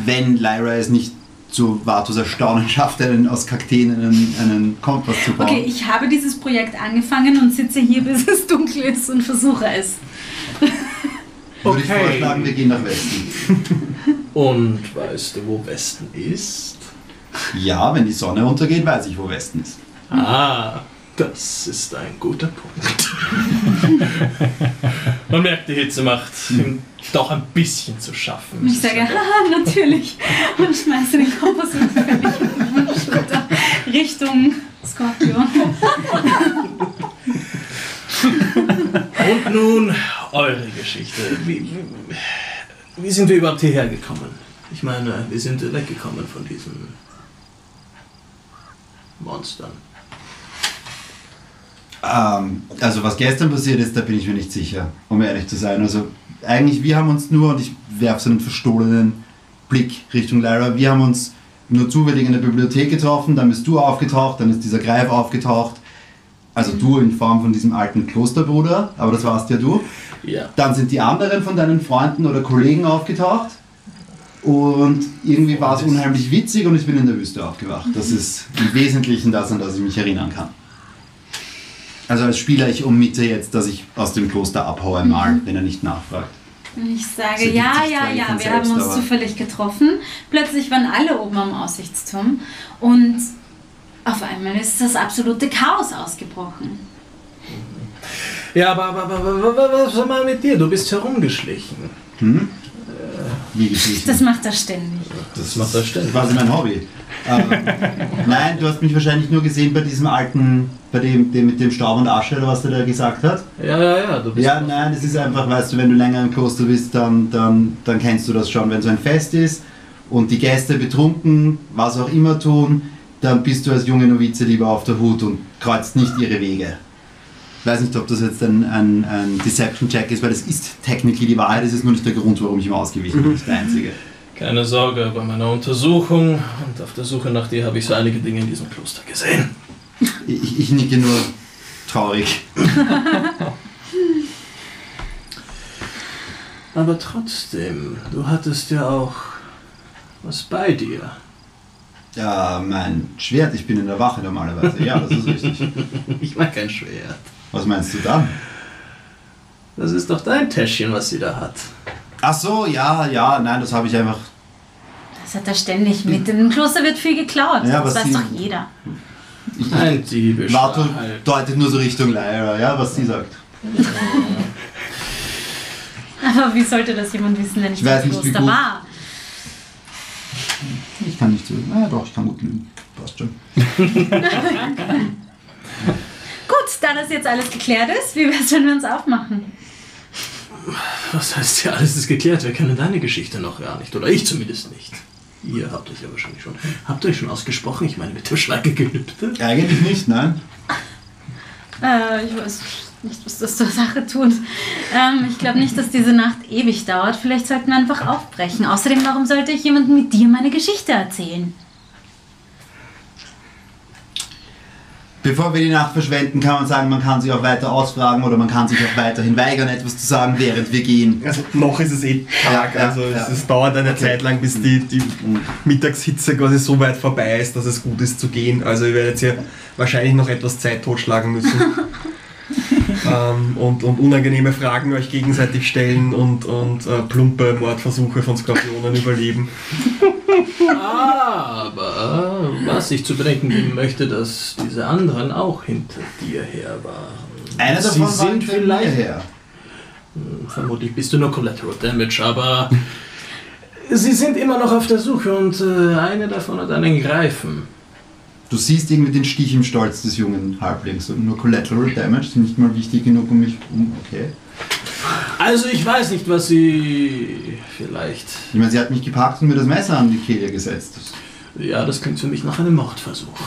wenn Lyra es nicht zu Vatos Erstaunen schafft, einen, aus Kakteen einen, einen Kompass zu bauen. Okay, ich habe dieses Projekt angefangen und sitze hier, bis es dunkel ist und versuche es. würde ich vorschlagen, wir gehen nach Westen. Und weißt du, wo Westen ist? Ja, wenn die Sonne untergeht, weiß ich, wo Westen ist. Ah, das ist ein guter Punkt. Man merkt, die Hitze macht ihm doch ein bisschen zu schaffen. Und ich sage, haha, natürlich. Und schmeiße den Kompass Schulter Richtung Skorpion. Und nun eure Geschichte. Wie, wie, wie sind wir überhaupt hierher gekommen? Ich meine, wir sind weggekommen von diesen Monstern. Ähm, also was gestern passiert ist, da bin ich mir nicht sicher, um ehrlich zu sein. Also eigentlich, wir haben uns nur, und ich werfe so einen verstohlenen Blick Richtung Lyra, wir haben uns nur zufällig in der Bibliothek getroffen, dann bist du aufgetaucht, dann ist dieser Greif aufgetaucht. Also du in Form von diesem alten Klosterbruder, aber das warst ja du. Ja. Dann sind die anderen von deinen Freunden oder Kollegen aufgetaucht. Und irgendwie war es unheimlich witzig und ich bin in der Wüste aufgewacht. Das ist im Wesentlichen das, an das ich mich erinnern kann. Also als Spieler, ich ummiete jetzt, dass ich aus dem Kloster abhaue mal, wenn er nicht nachfragt. Und ich sage, ergibt ja, ja, ja, wir selbst, haben uns aber- zufällig getroffen. Plötzlich waren alle oben am Aussichtsturm und auf einmal ist das absolute Chaos ausgebrochen. Ja, aber, aber, aber, was mal mit dir? Du bist herumgeschlichen. Hm? Wie geschlichen. Das macht er ständig. Das macht er ständig. quasi mein Hobby. Ähm, nein, du hast mich wahrscheinlich nur gesehen bei diesem alten, bei dem, dem mit dem Staub und Asche oder was der da gesagt hat. Ja, ja, ja, du bist. Ja, nein, es ist einfach, weißt du, wenn du länger im Kloster bist, dann, dann, dann kennst du das schon. Wenn so ein Fest ist und die Gäste betrunken, was auch immer tun, dann bist du als junge Novize lieber auf der Hut und kreuzt nicht ihre Wege. Ich weiß nicht, ob das jetzt ein, ein, ein Deception-Check ist, weil das ist technically die Wahrheit, es ist nur nicht der Grund, warum ich ihm ausgewichen bin, das ist der einzige. Keine Sorge, bei meiner Untersuchung und auf der Suche nach dir habe ich so einige Dinge in diesem Kloster gesehen. Ich, ich nicke nur traurig. Aber trotzdem, du hattest ja auch was bei dir. Ja, mein Schwert, ich bin in der Wache normalerweise. Ja, das ist richtig. Ich mag kein Schwert. Was meinst du dann? Das ist doch dein Täschchen, was sie da hat. Ach so, ja, ja, nein, das habe ich einfach. Das hat er ständig mit. Im Kloster wird viel geklaut. Ja, das weiß doch jeder. Ein diebischer Vato halt. deutet nur so Richtung Lyra, ja, was sie sagt. Aber wie sollte das jemand wissen, der nicht Ich weiß nicht, wie Kloster war? Ich kann nicht so. Na doch, ich kann gut lügen. Passt schon. Gut, da das jetzt alles geklärt ist, wie wär's, wenn wir uns aufmachen? Was heißt ja, alles ist geklärt. Wir kennen deine Geschichte noch gar nicht. Oder ich zumindest nicht. Ihr habt euch ja wahrscheinlich schon. Habt ihr euch schon ausgesprochen? Ich meine, mit dem Schweigegelübde? Eigentlich nicht, nein. Äh, ich weiß nicht, was das zur Sache tut. Ähm, ich glaube nicht, dass diese Nacht ewig dauert. Vielleicht sollten wir einfach aufbrechen. Außerdem, warum sollte ich jemandem mit dir meine Geschichte erzählen? Bevor wir die Nacht verschwenden, kann man sagen, man kann sich auch weiter ausfragen oder man kann sich auch weiterhin weigern, etwas zu sagen, während wir gehen. Also noch ist es eh Tag, Ja, also ja. Es, es dauert eine Zeit lang, bis die, die Mittagshitze quasi so weit vorbei ist, dass es gut ist zu gehen. Also ich werde jetzt hier wahrscheinlich noch etwas Zeit totschlagen müssen. ähm, und, und unangenehme Fragen euch gegenseitig stellen und, und äh, plumpe Mordversuche von Skorpionen überleben. Aber was ich zu bedenken geben möchte, dass diese anderen auch hinter dir her waren. Einer Sie davon war sind vielleicht her. Vermutlich bist du nur Collateral Damage, aber Sie sind immer noch auf der Suche und äh, eine davon hat einen Greifen. Du siehst irgendwie den Stich im Stolz des jungen Halblings und nur Collateral Damage sind nicht mal wichtig genug, um mich um. Okay. Also ich weiß nicht, was Sie vielleicht... Ich meine, sie hat mich gepackt und mir das Messer an die Kehle gesetzt. Ja, das klingt für mich nach einem Mordversuch.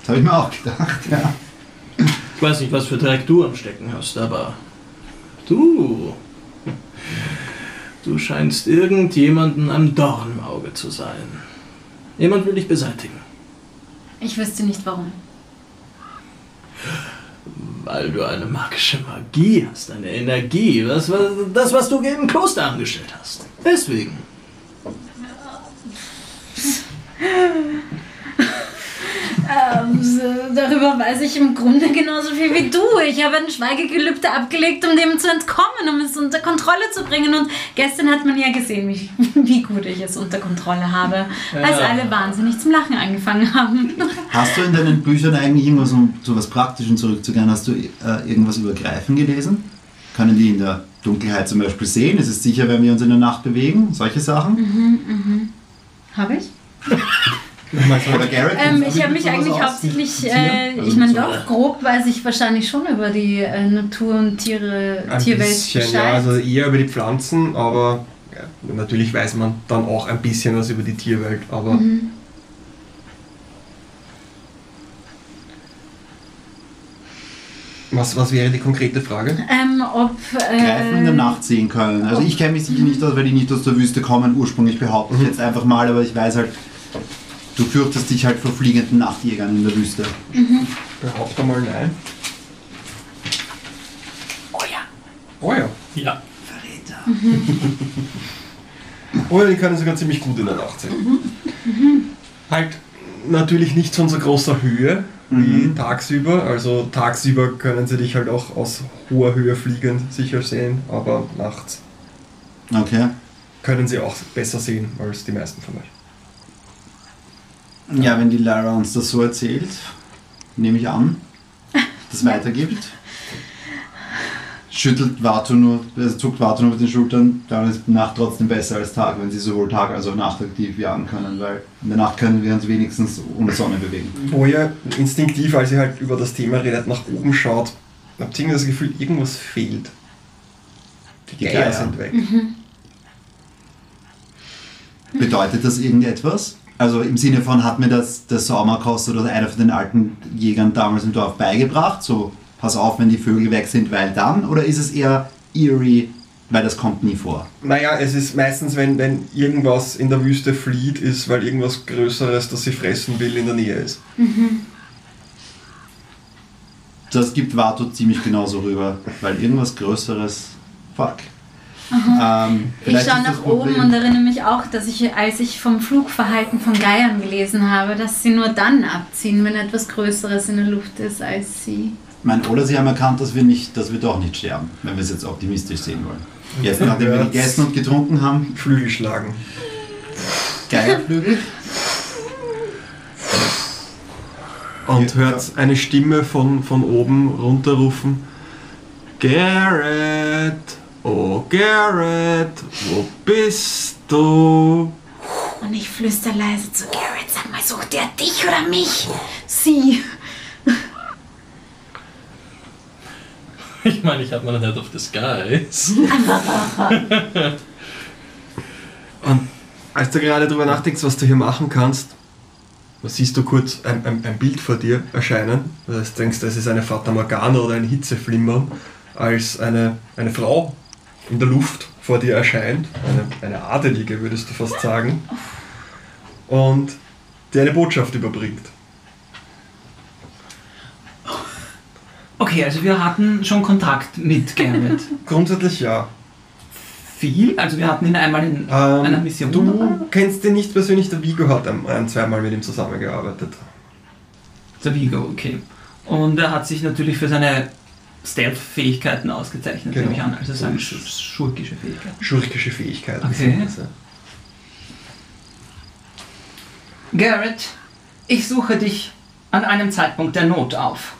das habe ich mir auch gedacht, ja. Ich weiß nicht, was für Dreck du am Stecken hast, aber du... Du scheinst irgendjemanden am Dorn im Auge zu sein. Jemand will dich beseitigen. Ich wüsste nicht warum. Weil du eine magische Magie hast, eine Energie, das, was- das was du im Kloster angestellt hast. Deswegen. Ähm, darüber weiß ich im Grunde genauso viel wie du. Ich habe ein Schweigegelübde abgelegt, um dem zu entkommen, um es unter Kontrolle zu bringen. Und gestern hat man ja gesehen, wie, wie gut ich es unter Kontrolle habe, als Ja. alle wahnsinnig zum Lachen angefangen haben. Hast du in deinen Büchern eigentlich irgendwas, um zu was Praktischen zurückzugehen, hast du äh, irgendwas über Greifen gelesen? Können die in der Dunkelheit zum Beispiel sehen? Ist es sicher, wenn wir uns in der Nacht bewegen? Solche Sachen? Habe ich? Ähm, ich habe mich eigentlich hauptsächlich, Mit äh? Also ich meine so- doch, grob weiß ich wahrscheinlich schon über die äh, Natur und Tiere, Ein Tierwelt bisschen, Bescheid. ja, also eher über die Pflanzen, aber ja, natürlich weiß man dann auch ein bisschen was über die Tierwelt, aber Mhm. was, was wäre die konkrete Frage? ähm, ob äh, Greifen in der Nacht sehen können. Also ich kenne mich sicher nicht aus, weil die nicht aus der Wüste kommen, ursprünglich behaupte ich jetzt einfach mal, aber ich weiß halt, du fürchtest dich halt vor fliegenden Nachtjägern in der Wüste. Behaupte mal nein. Oh ja. Oh ja. Ja. Oh ja, die können sogar ziemlich gut in der Nacht sehen. Halt natürlich nicht von so großer Höhe wie Mhm. tagsüber. Also tagsüber können sie dich halt auch aus hoher Höhe fliegend sicher sehen, aber nachts Okay. können sie auch besser sehen als die meisten von euch. Ja, wenn die Lara uns das so erzählt, nehme ich an, das weitergibt. Schüttelt Vato nur, also zuckt Vato nur mit den Schultern, dann ist Nacht trotzdem besser als Tag, wenn sie sowohl Tag als auch nachtaktiv jagen können, weil in der Nacht können wir uns wenigstens ohne Sonne bewegen. Wo ihr instinktiv, als ihr halt über das Thema redet, nach oben schaut, habt ihr das Gefühl, irgendwas fehlt. Die, Die Geier Geier. sind weg. Bedeutet das irgendetwas? Also im Sinne von, hat mir das der Sommerkost oder einer von den alten Jägern damals im Dorf beigebracht? So, pass auf, wenn die Vögel weg sind, weil dann? Oder ist es eher eerie, weil das kommt nie vor? Naja, es ist meistens, wenn, wenn irgendwas in der Wüste flieht, ist, weil irgendwas Größeres, das sie fressen will, in der Nähe ist. Das gibt Vato ziemlich genauso rüber, weil irgendwas Größeres, fuck. Ähm, Ich schaue nach oben und erinnere mich auch, dass ich, als ich vom Flugverhalten von Geiern gelesen habe, dass sie nur dann abziehen, wenn etwas Größeres in der Luft ist als sie. Mein, oder sie haben erkannt, dass wir, nicht, dass wir doch nicht sterben, wenn wir es jetzt optimistisch sehen wollen. Jetzt, nachdem wir gegessen und getrunken haben, Flügel schlagen. Geierflügel. Und hört eine Stimme von, von oben runterrufen: Garrett, oh Garrett, wo bist du? Und ich flüster leise zu Garrett, sag mal, sucht er dich oder mich? Sie. Ich meine, ich habe mal Head of the Skies. Und als du gerade darüber nachdenkst, was du hier machen kannst, siehst du kurz ein, ein, ein Bild vor dir erscheinen. Du denkst, das ist eine Fata Morgana oder ein Hitzeflimmern, als eine, eine Frau in der Luft vor dir erscheint. Eine, eine Adelige, würdest du fast sagen. Und dir eine Botschaft überbringt. Okay, also wir hatten schon Kontakt mit Garrett. Grundsätzlich ja. Viel? Also wir hatten ihn einmal in einer Ähm, Mission dabei. du kennst ihn nicht persönlich, der Vigo hat ein, ein zweimal mit ihm zusammengearbeitet. Der Vigo, okay. Und er hat sich natürlich für seine Stealth-Fähigkeiten ausgezeichnet, Genau. nehme ich an. Also seine sch schurkische Fähigkeiten. Schurkische Fähigkeiten. Okay. ja. Garrett, ich suche dich an einem Zeitpunkt der Not auf.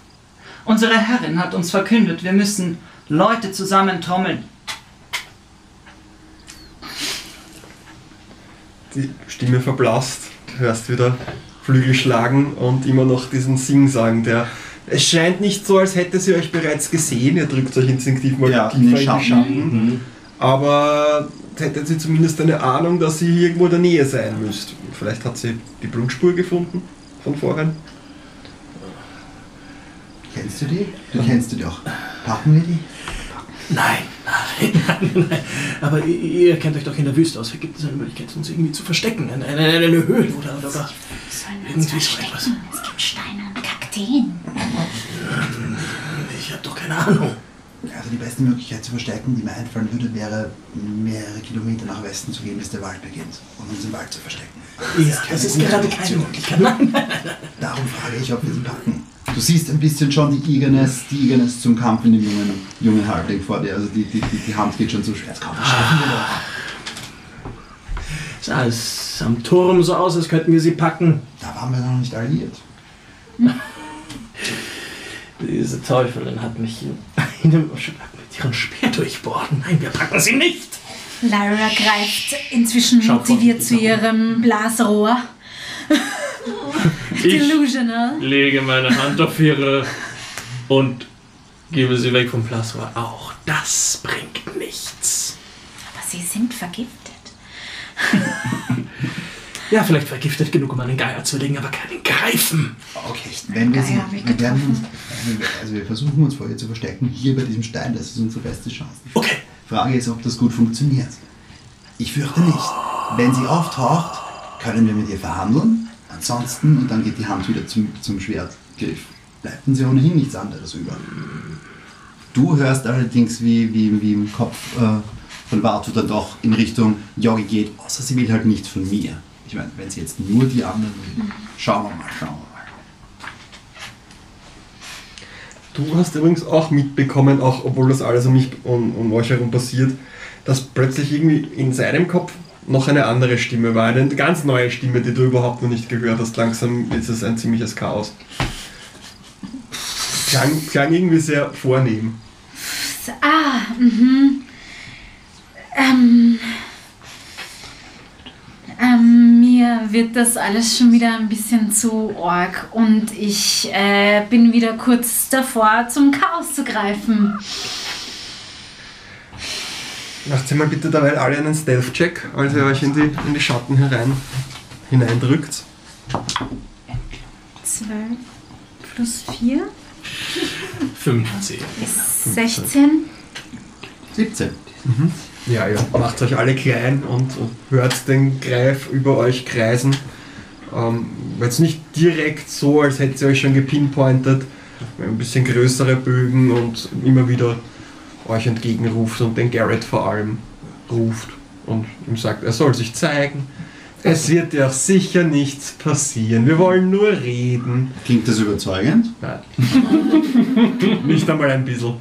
Unsere Herrin hat uns verkündet, wir müssen Leute zusammentrommeln. Die Stimme verblasst, hörst wieder Flügel schlagen und immer noch diesen Sing-Sang, der. Es scheint nicht so, als hätte sie euch bereits gesehen. Ihr drückt euch instinktiv mal Ja, tiefer in in den die Schatten. Schatten. Aber hätte sie zumindest eine Ahnung, dass sie hier irgendwo in der Nähe sein müsst. Vielleicht hat sie die Blutspur gefunden von vorhin. Kennst du die? Du kennst die doch. Packen wir die? Nein, nein, nein, nein. Aber ihr, ihr kennt euch doch in der Wüste aus. Gibt es eine Möglichkeit, uns irgendwie zu verstecken. Eine, eine, eine Höhle oder, oder was. Irgendwie so etwas. Es gibt Steine und Kakteen. Ich habe doch keine Ahnung. Also die beste Möglichkeit zu verstecken, die mir einfallen würde, wäre mehrere Kilometer nach Westen zu gehen, bis der Wald beginnt. Und uns im Wald zu verstecken. Ja, das ist gerade keine Möglichkeit. Nein, nein, nein. Darum frage ich, ob wir sie packen. Du siehst ein bisschen schon die Eagerness, die Eagerness zum Kampf in dem jungen, jungen Halbling vor dir. Also die, die, die, die Hand geht schon zu schwer. Jetzt komm, das doch. Sah es am Turm so aus, als könnten wir sie packen. Da waren wir noch nicht alliiert. Diese Teufelin hat mich in einem Schlag mit ihrem Speer durchbohrt. Nein, wir packen sie nicht. Lyra greift inzwischen Schau motiviert zu ihrem Blasrohr. Delusional. lege meine Hand auf ihre und gebe sie weg vom Plasrohr. Auch das bringt nichts. Aber sie sind vergiftet. Ja, vielleicht vergiftet genug, um einen Geier zu legen, aber keinen Greifen. Okay, wenn wir sie. Wir werden uns, also wir versuchen uns vor ihr zu verstecken, hier bei diesem Stein. Das ist unsere beste Chance. Okay. Frage ist, ob das gut funktioniert. Ich fürchte nicht. Wenn sie auftaucht, können wir mit ihr verhandeln. Ansonsten, und dann geht die Hand wieder zum, zum Schwertgriff. Bleibt uns ja ohnehin nichts anderes über. Du hörst allerdings, wie, wie, wie im Kopf äh, von Bartu dann doch in Richtung Yogi geht, außer sie will halt nichts von mir. Ich meine, wenn sie jetzt nur die anderen will, schauen wir mal, schauen wir mal. Du hast übrigens auch mitbekommen, auch obwohl das alles um, mich, um, um euch herum passiert, dass plötzlich irgendwie in seinem Kopf noch eine andere Stimme war. Eine ganz neue Stimme, die du überhaupt noch nicht gehört hast. Langsam ist es ein ziemliches Chaos. Klang, klang irgendwie sehr vornehm. Ah, mhm. Ähm, ähm, mir wird das alles schon wieder ein bisschen zu arg und ich äh, bin wieder kurz davor, zum Chaos zu greifen. Macht sie mal bitte dabei alle einen Stealth-Check, als ihr euch in die, in die Schatten herein hineindrückt. 12 plus 4 15. ist 16. 17. Ja, ja. Macht euch alle klein und, hört den Greif über euch kreisen. Ähm, jetzt nicht direkt so, als hätte sie euch schon gepinpointet. Ein bisschen größere Bögen und immer wieder euch entgegenruft und den Garrett vor allem ruft und ihm sagt, er soll sich zeigen. Es wird ja sicher nichts passieren. Wir wollen nur reden. Klingt das überzeugend? Nein. nicht einmal ein bisschen.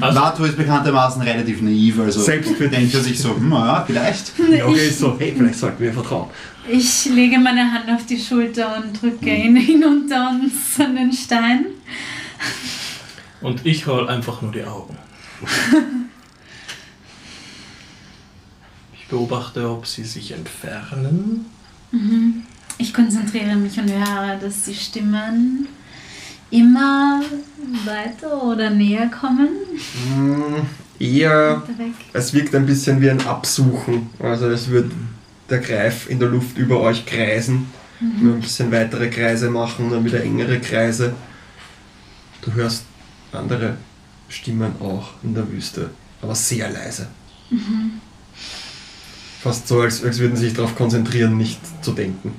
Also- Vato ist bekanntermaßen relativ naiv, also Selbst für denkt er sich so, hm, ja, vielleicht. Okay, so, hey, vielleicht sollten wir vertrauen. Ich lege meine Hand auf die Schulter und drücke ihn hinunter uns an den Stein. Und ich roll einfach nur die Augen. Ich beobachte, ob sie sich entfernen. Ich konzentriere mich und höre, dass die Stimmen immer weiter oder näher kommen. Mm, eher. Es wirkt ein bisschen wie ein Absuchen. Also es wird der Greif in der Luft über euch kreisen. Nur ein bisschen weitere Kreise machen, dann wieder engere Kreise. Du hörst andere Stimmen auch in der Wüste, aber sehr leise. Fast so, als, als würden sie sich darauf konzentrieren, nicht zu denken.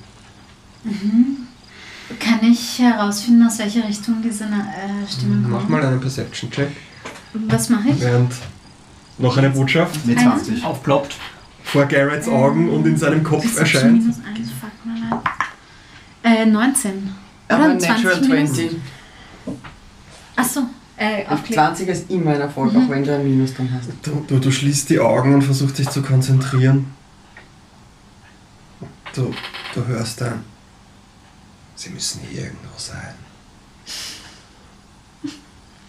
Kann ich herausfinden, aus welcher Richtung diese äh, Stimmen Mach kommen? mal einen Perception-Check, Was mache ich? während noch eine Botschaft Mit Eine? 20. Aufploppt. vor Garretts Augen und in seinem Kopf erscheint. minus 1, fuck mal. Äh, 19. Aber Oder Natural 20 minus? 20. Achso, äh, Auf aufklicken. 20 ist immer ein Erfolg, auch wenn du ein Minus drin hast. Du, du, du schließt die Augen und versuchst dich zu konzentrieren. Du, du hörst dann. Sie müssen hier irgendwo sein.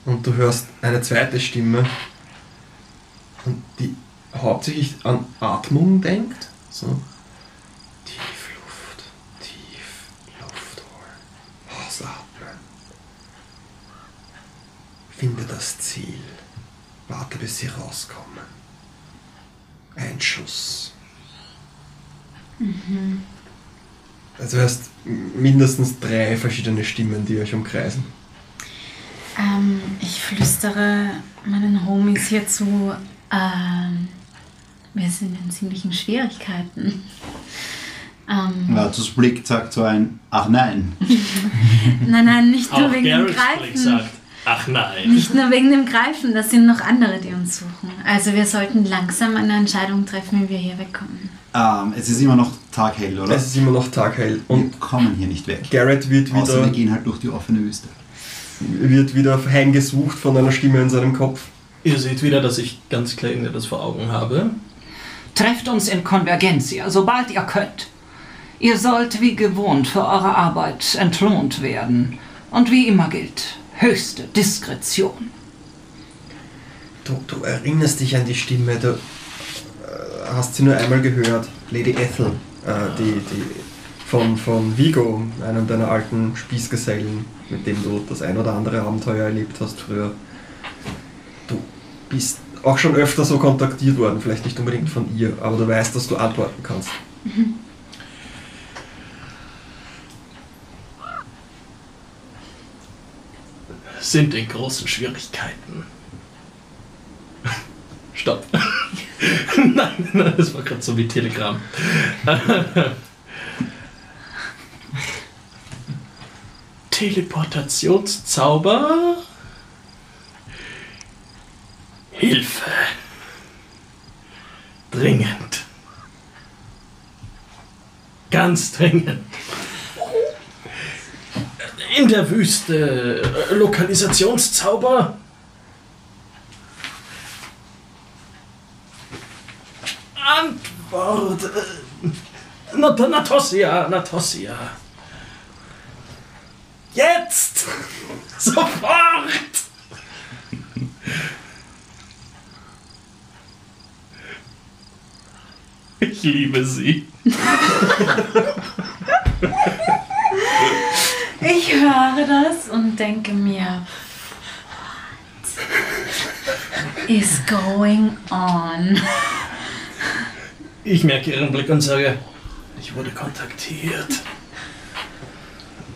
Und du hörst eine zweite Stimme, und die hauptsächlich an Atmung denkt. So. Finde das Ziel. Warte, bis sie rauskommen. Ein Schuss. Mhm. Also hast mindestens drei verschiedene Stimmen, die euch umkreisen. Ähm, ich flüstere meinen Homies hier zu, ähm, wir sind in ziemlichen Schwierigkeiten. Ähm, Blick sagt so ein, ach nein. nein, nein, nicht nur wegen Garrett's dem Greifen. Blick sagt, ach nein. Nicht nur wegen dem Greifen, das sind noch andere, die uns suchen. Also wir sollten langsam eine Entscheidung treffen, wie wir hier wegkommen. Ähm, es ist immer noch taghell, oder? Es ist immer noch taghell Wir und kommen hier nicht weg. Garrett wird Außer wir wieder, gehen halt durch die offene Wüste. wird wieder heimgesucht von einer Stimme in seinem Kopf. Ihr seht wieder, dass ich ganz klar irgendetwas vor Augen habe. Trefft uns in Konvergencia, sobald ihr könnt. Ihr sollt wie gewohnt für eure Arbeit entlohnt werden. Und wie immer gilt, höchste Diskretion. Du, du erinnerst dich an die Stimme, du äh, hast sie nur einmal gehört. Lady Ethel, äh, die, die von, von Vigo, einem deiner alten Spießgesellen, mit dem du das ein oder andere Abenteuer erlebt hast früher. Du bist auch schon öfter so kontaktiert worden, vielleicht nicht unbedingt von ihr, aber du weißt, dass du antworten kannst. Sind in großen Schwierigkeiten. Stopp. nein, nein, das war gerade so wie Telegram. Teleportationszauber. Hilfe. Dringend. Ganz dringend. In der Wüste. äh, Lokalisationszauber. Antwort. äh, Nat Natossia, Natossia. Jetzt! Sofort! Ich liebe sie. Ich höre das und denke mir, what is going on? Ich merke ihren Blick und sage, ich wurde kontaktiert.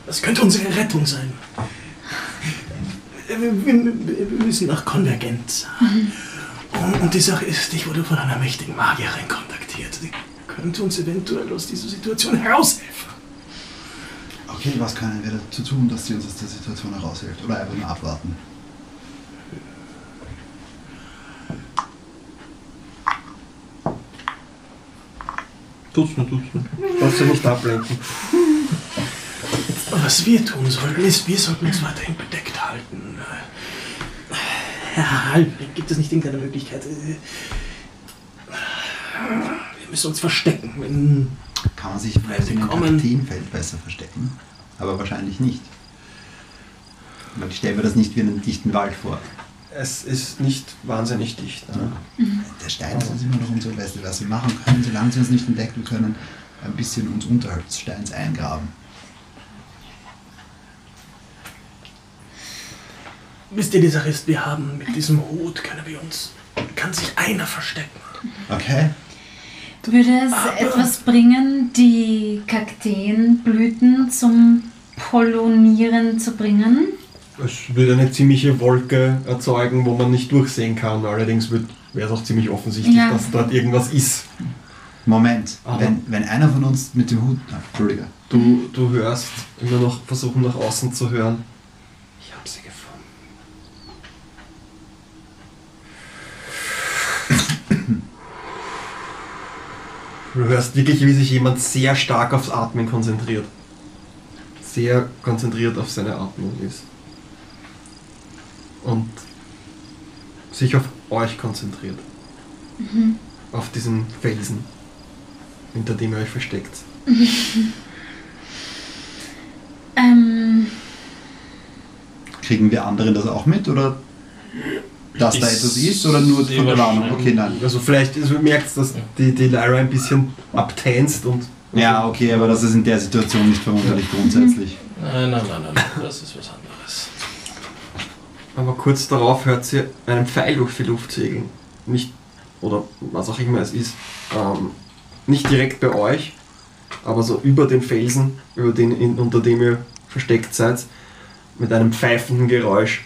Das könnte unsere Rettung sein. Wir, müssen nach Konvergenz. Und, und die Sache ist, ich wurde von einer mächtigen Magierin kontaktiert. Die könnte uns eventuell aus dieser Situation heraushelfen. Okay, was können wir dazu tun, dass sie uns aus der Situation heraushilft? Oder einfach nur abwarten? Tut's mir, tut's mir. Darfst du nicht ablenken. Was wir tun sollten, ist, wir sollten uns weiterhin bedeckt halten. Herr Halbling, gibt es nicht irgendeine Möglichkeit? Wir müssen uns verstecken. Wenn Kann man sich vielleicht in einem besser verstecken? Aber wahrscheinlich nicht. Ich stelle mir das nicht wie einen dichten Wald vor. Es ist nicht wahnsinnig dicht. Ne? Der Stein ist immer noch unser Beste, was wir machen können, solange sie uns nicht entdecken können, ein bisschen uns unterhalb des Steins eingraben. Wisst ihr, die Sache ist, wir haben mit diesem Hut, können wir uns, kann sich einer verstecken. Okay? Würde es Aber- etwas bringen, die Kakteenblüten zum Pollinieren zu bringen? Es würde eine ziemliche Wolke erzeugen, wo man nicht durchsehen kann. Allerdings wäre es auch ziemlich offensichtlich, Ja. dass dort irgendwas ist. Moment, wenn, wenn einer von uns mit dem Hut. Entschuldige. Du, du hörst immer noch versuchen nach außen zu hören. Ich habe sie gefunden. Du hörst wirklich, wie sich jemand sehr stark aufs Atmen konzentriert. Sehr konzentriert auf seine Atmung ist. Und sich auf euch konzentriert. Auf diesen Felsen, hinter dem ihr euch versteckt. Ähm, Kriegen wir anderen das auch mit? Oder dass da Ich etwas ist? Oder nur von der Warnung? Okay, nein. Also vielleicht, also du merkst, dass die, die Lyra ein bisschen abtänzt und Ja, okay, aber das ist in der Situation nicht verwunderlich grundsätzlich. Nein, nein, nein, nein, das ist was anderes. aber kurz darauf hört sie einen Pfeil durch die Luft segeln. Nicht, oder was auch immer es ist. ähm, nicht direkt bei euch, aber so über den Felsen, über den, in, unter dem ihr versteckt seid, mit einem pfeifenden Geräusch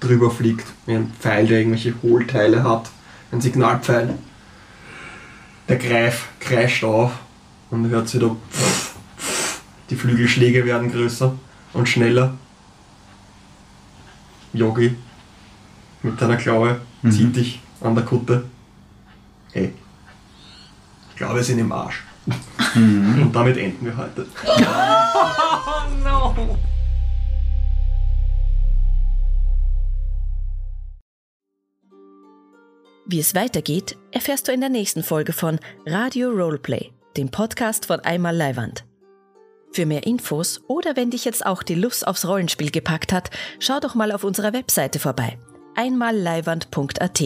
drüber fliegt, wie ein Pfeil, der irgendwelche Hohlteile hat, ein Signalpfeil. Der Greif kreischt auf und hört wieder die Flügelschläge werden größer und schneller. Yogi mit deiner Klaue zieht dich an der Kutte. Hey, ich glaube, wir sind im Arsch. Und damit enden wir heute. Wie es weitergeht, erfährst du in der nächsten Folge von Radio Roleplay, dem Podcast von Einmal Leiwand. Für mehr Infos oder wenn dich jetzt auch die Lust aufs Rollenspiel gepackt hat, schau doch mal auf unserer Webseite vorbei. einmalleiwand.at.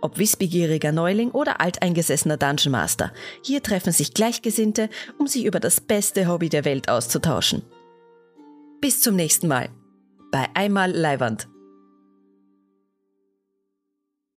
Ob wissbegieriger Neuling oder alteingesessener Dungeon Master, hier treffen sich Gleichgesinnte, um sich über das beste Hobby der Welt auszutauschen. Bis zum nächsten Mal bei Einmal Leiwand.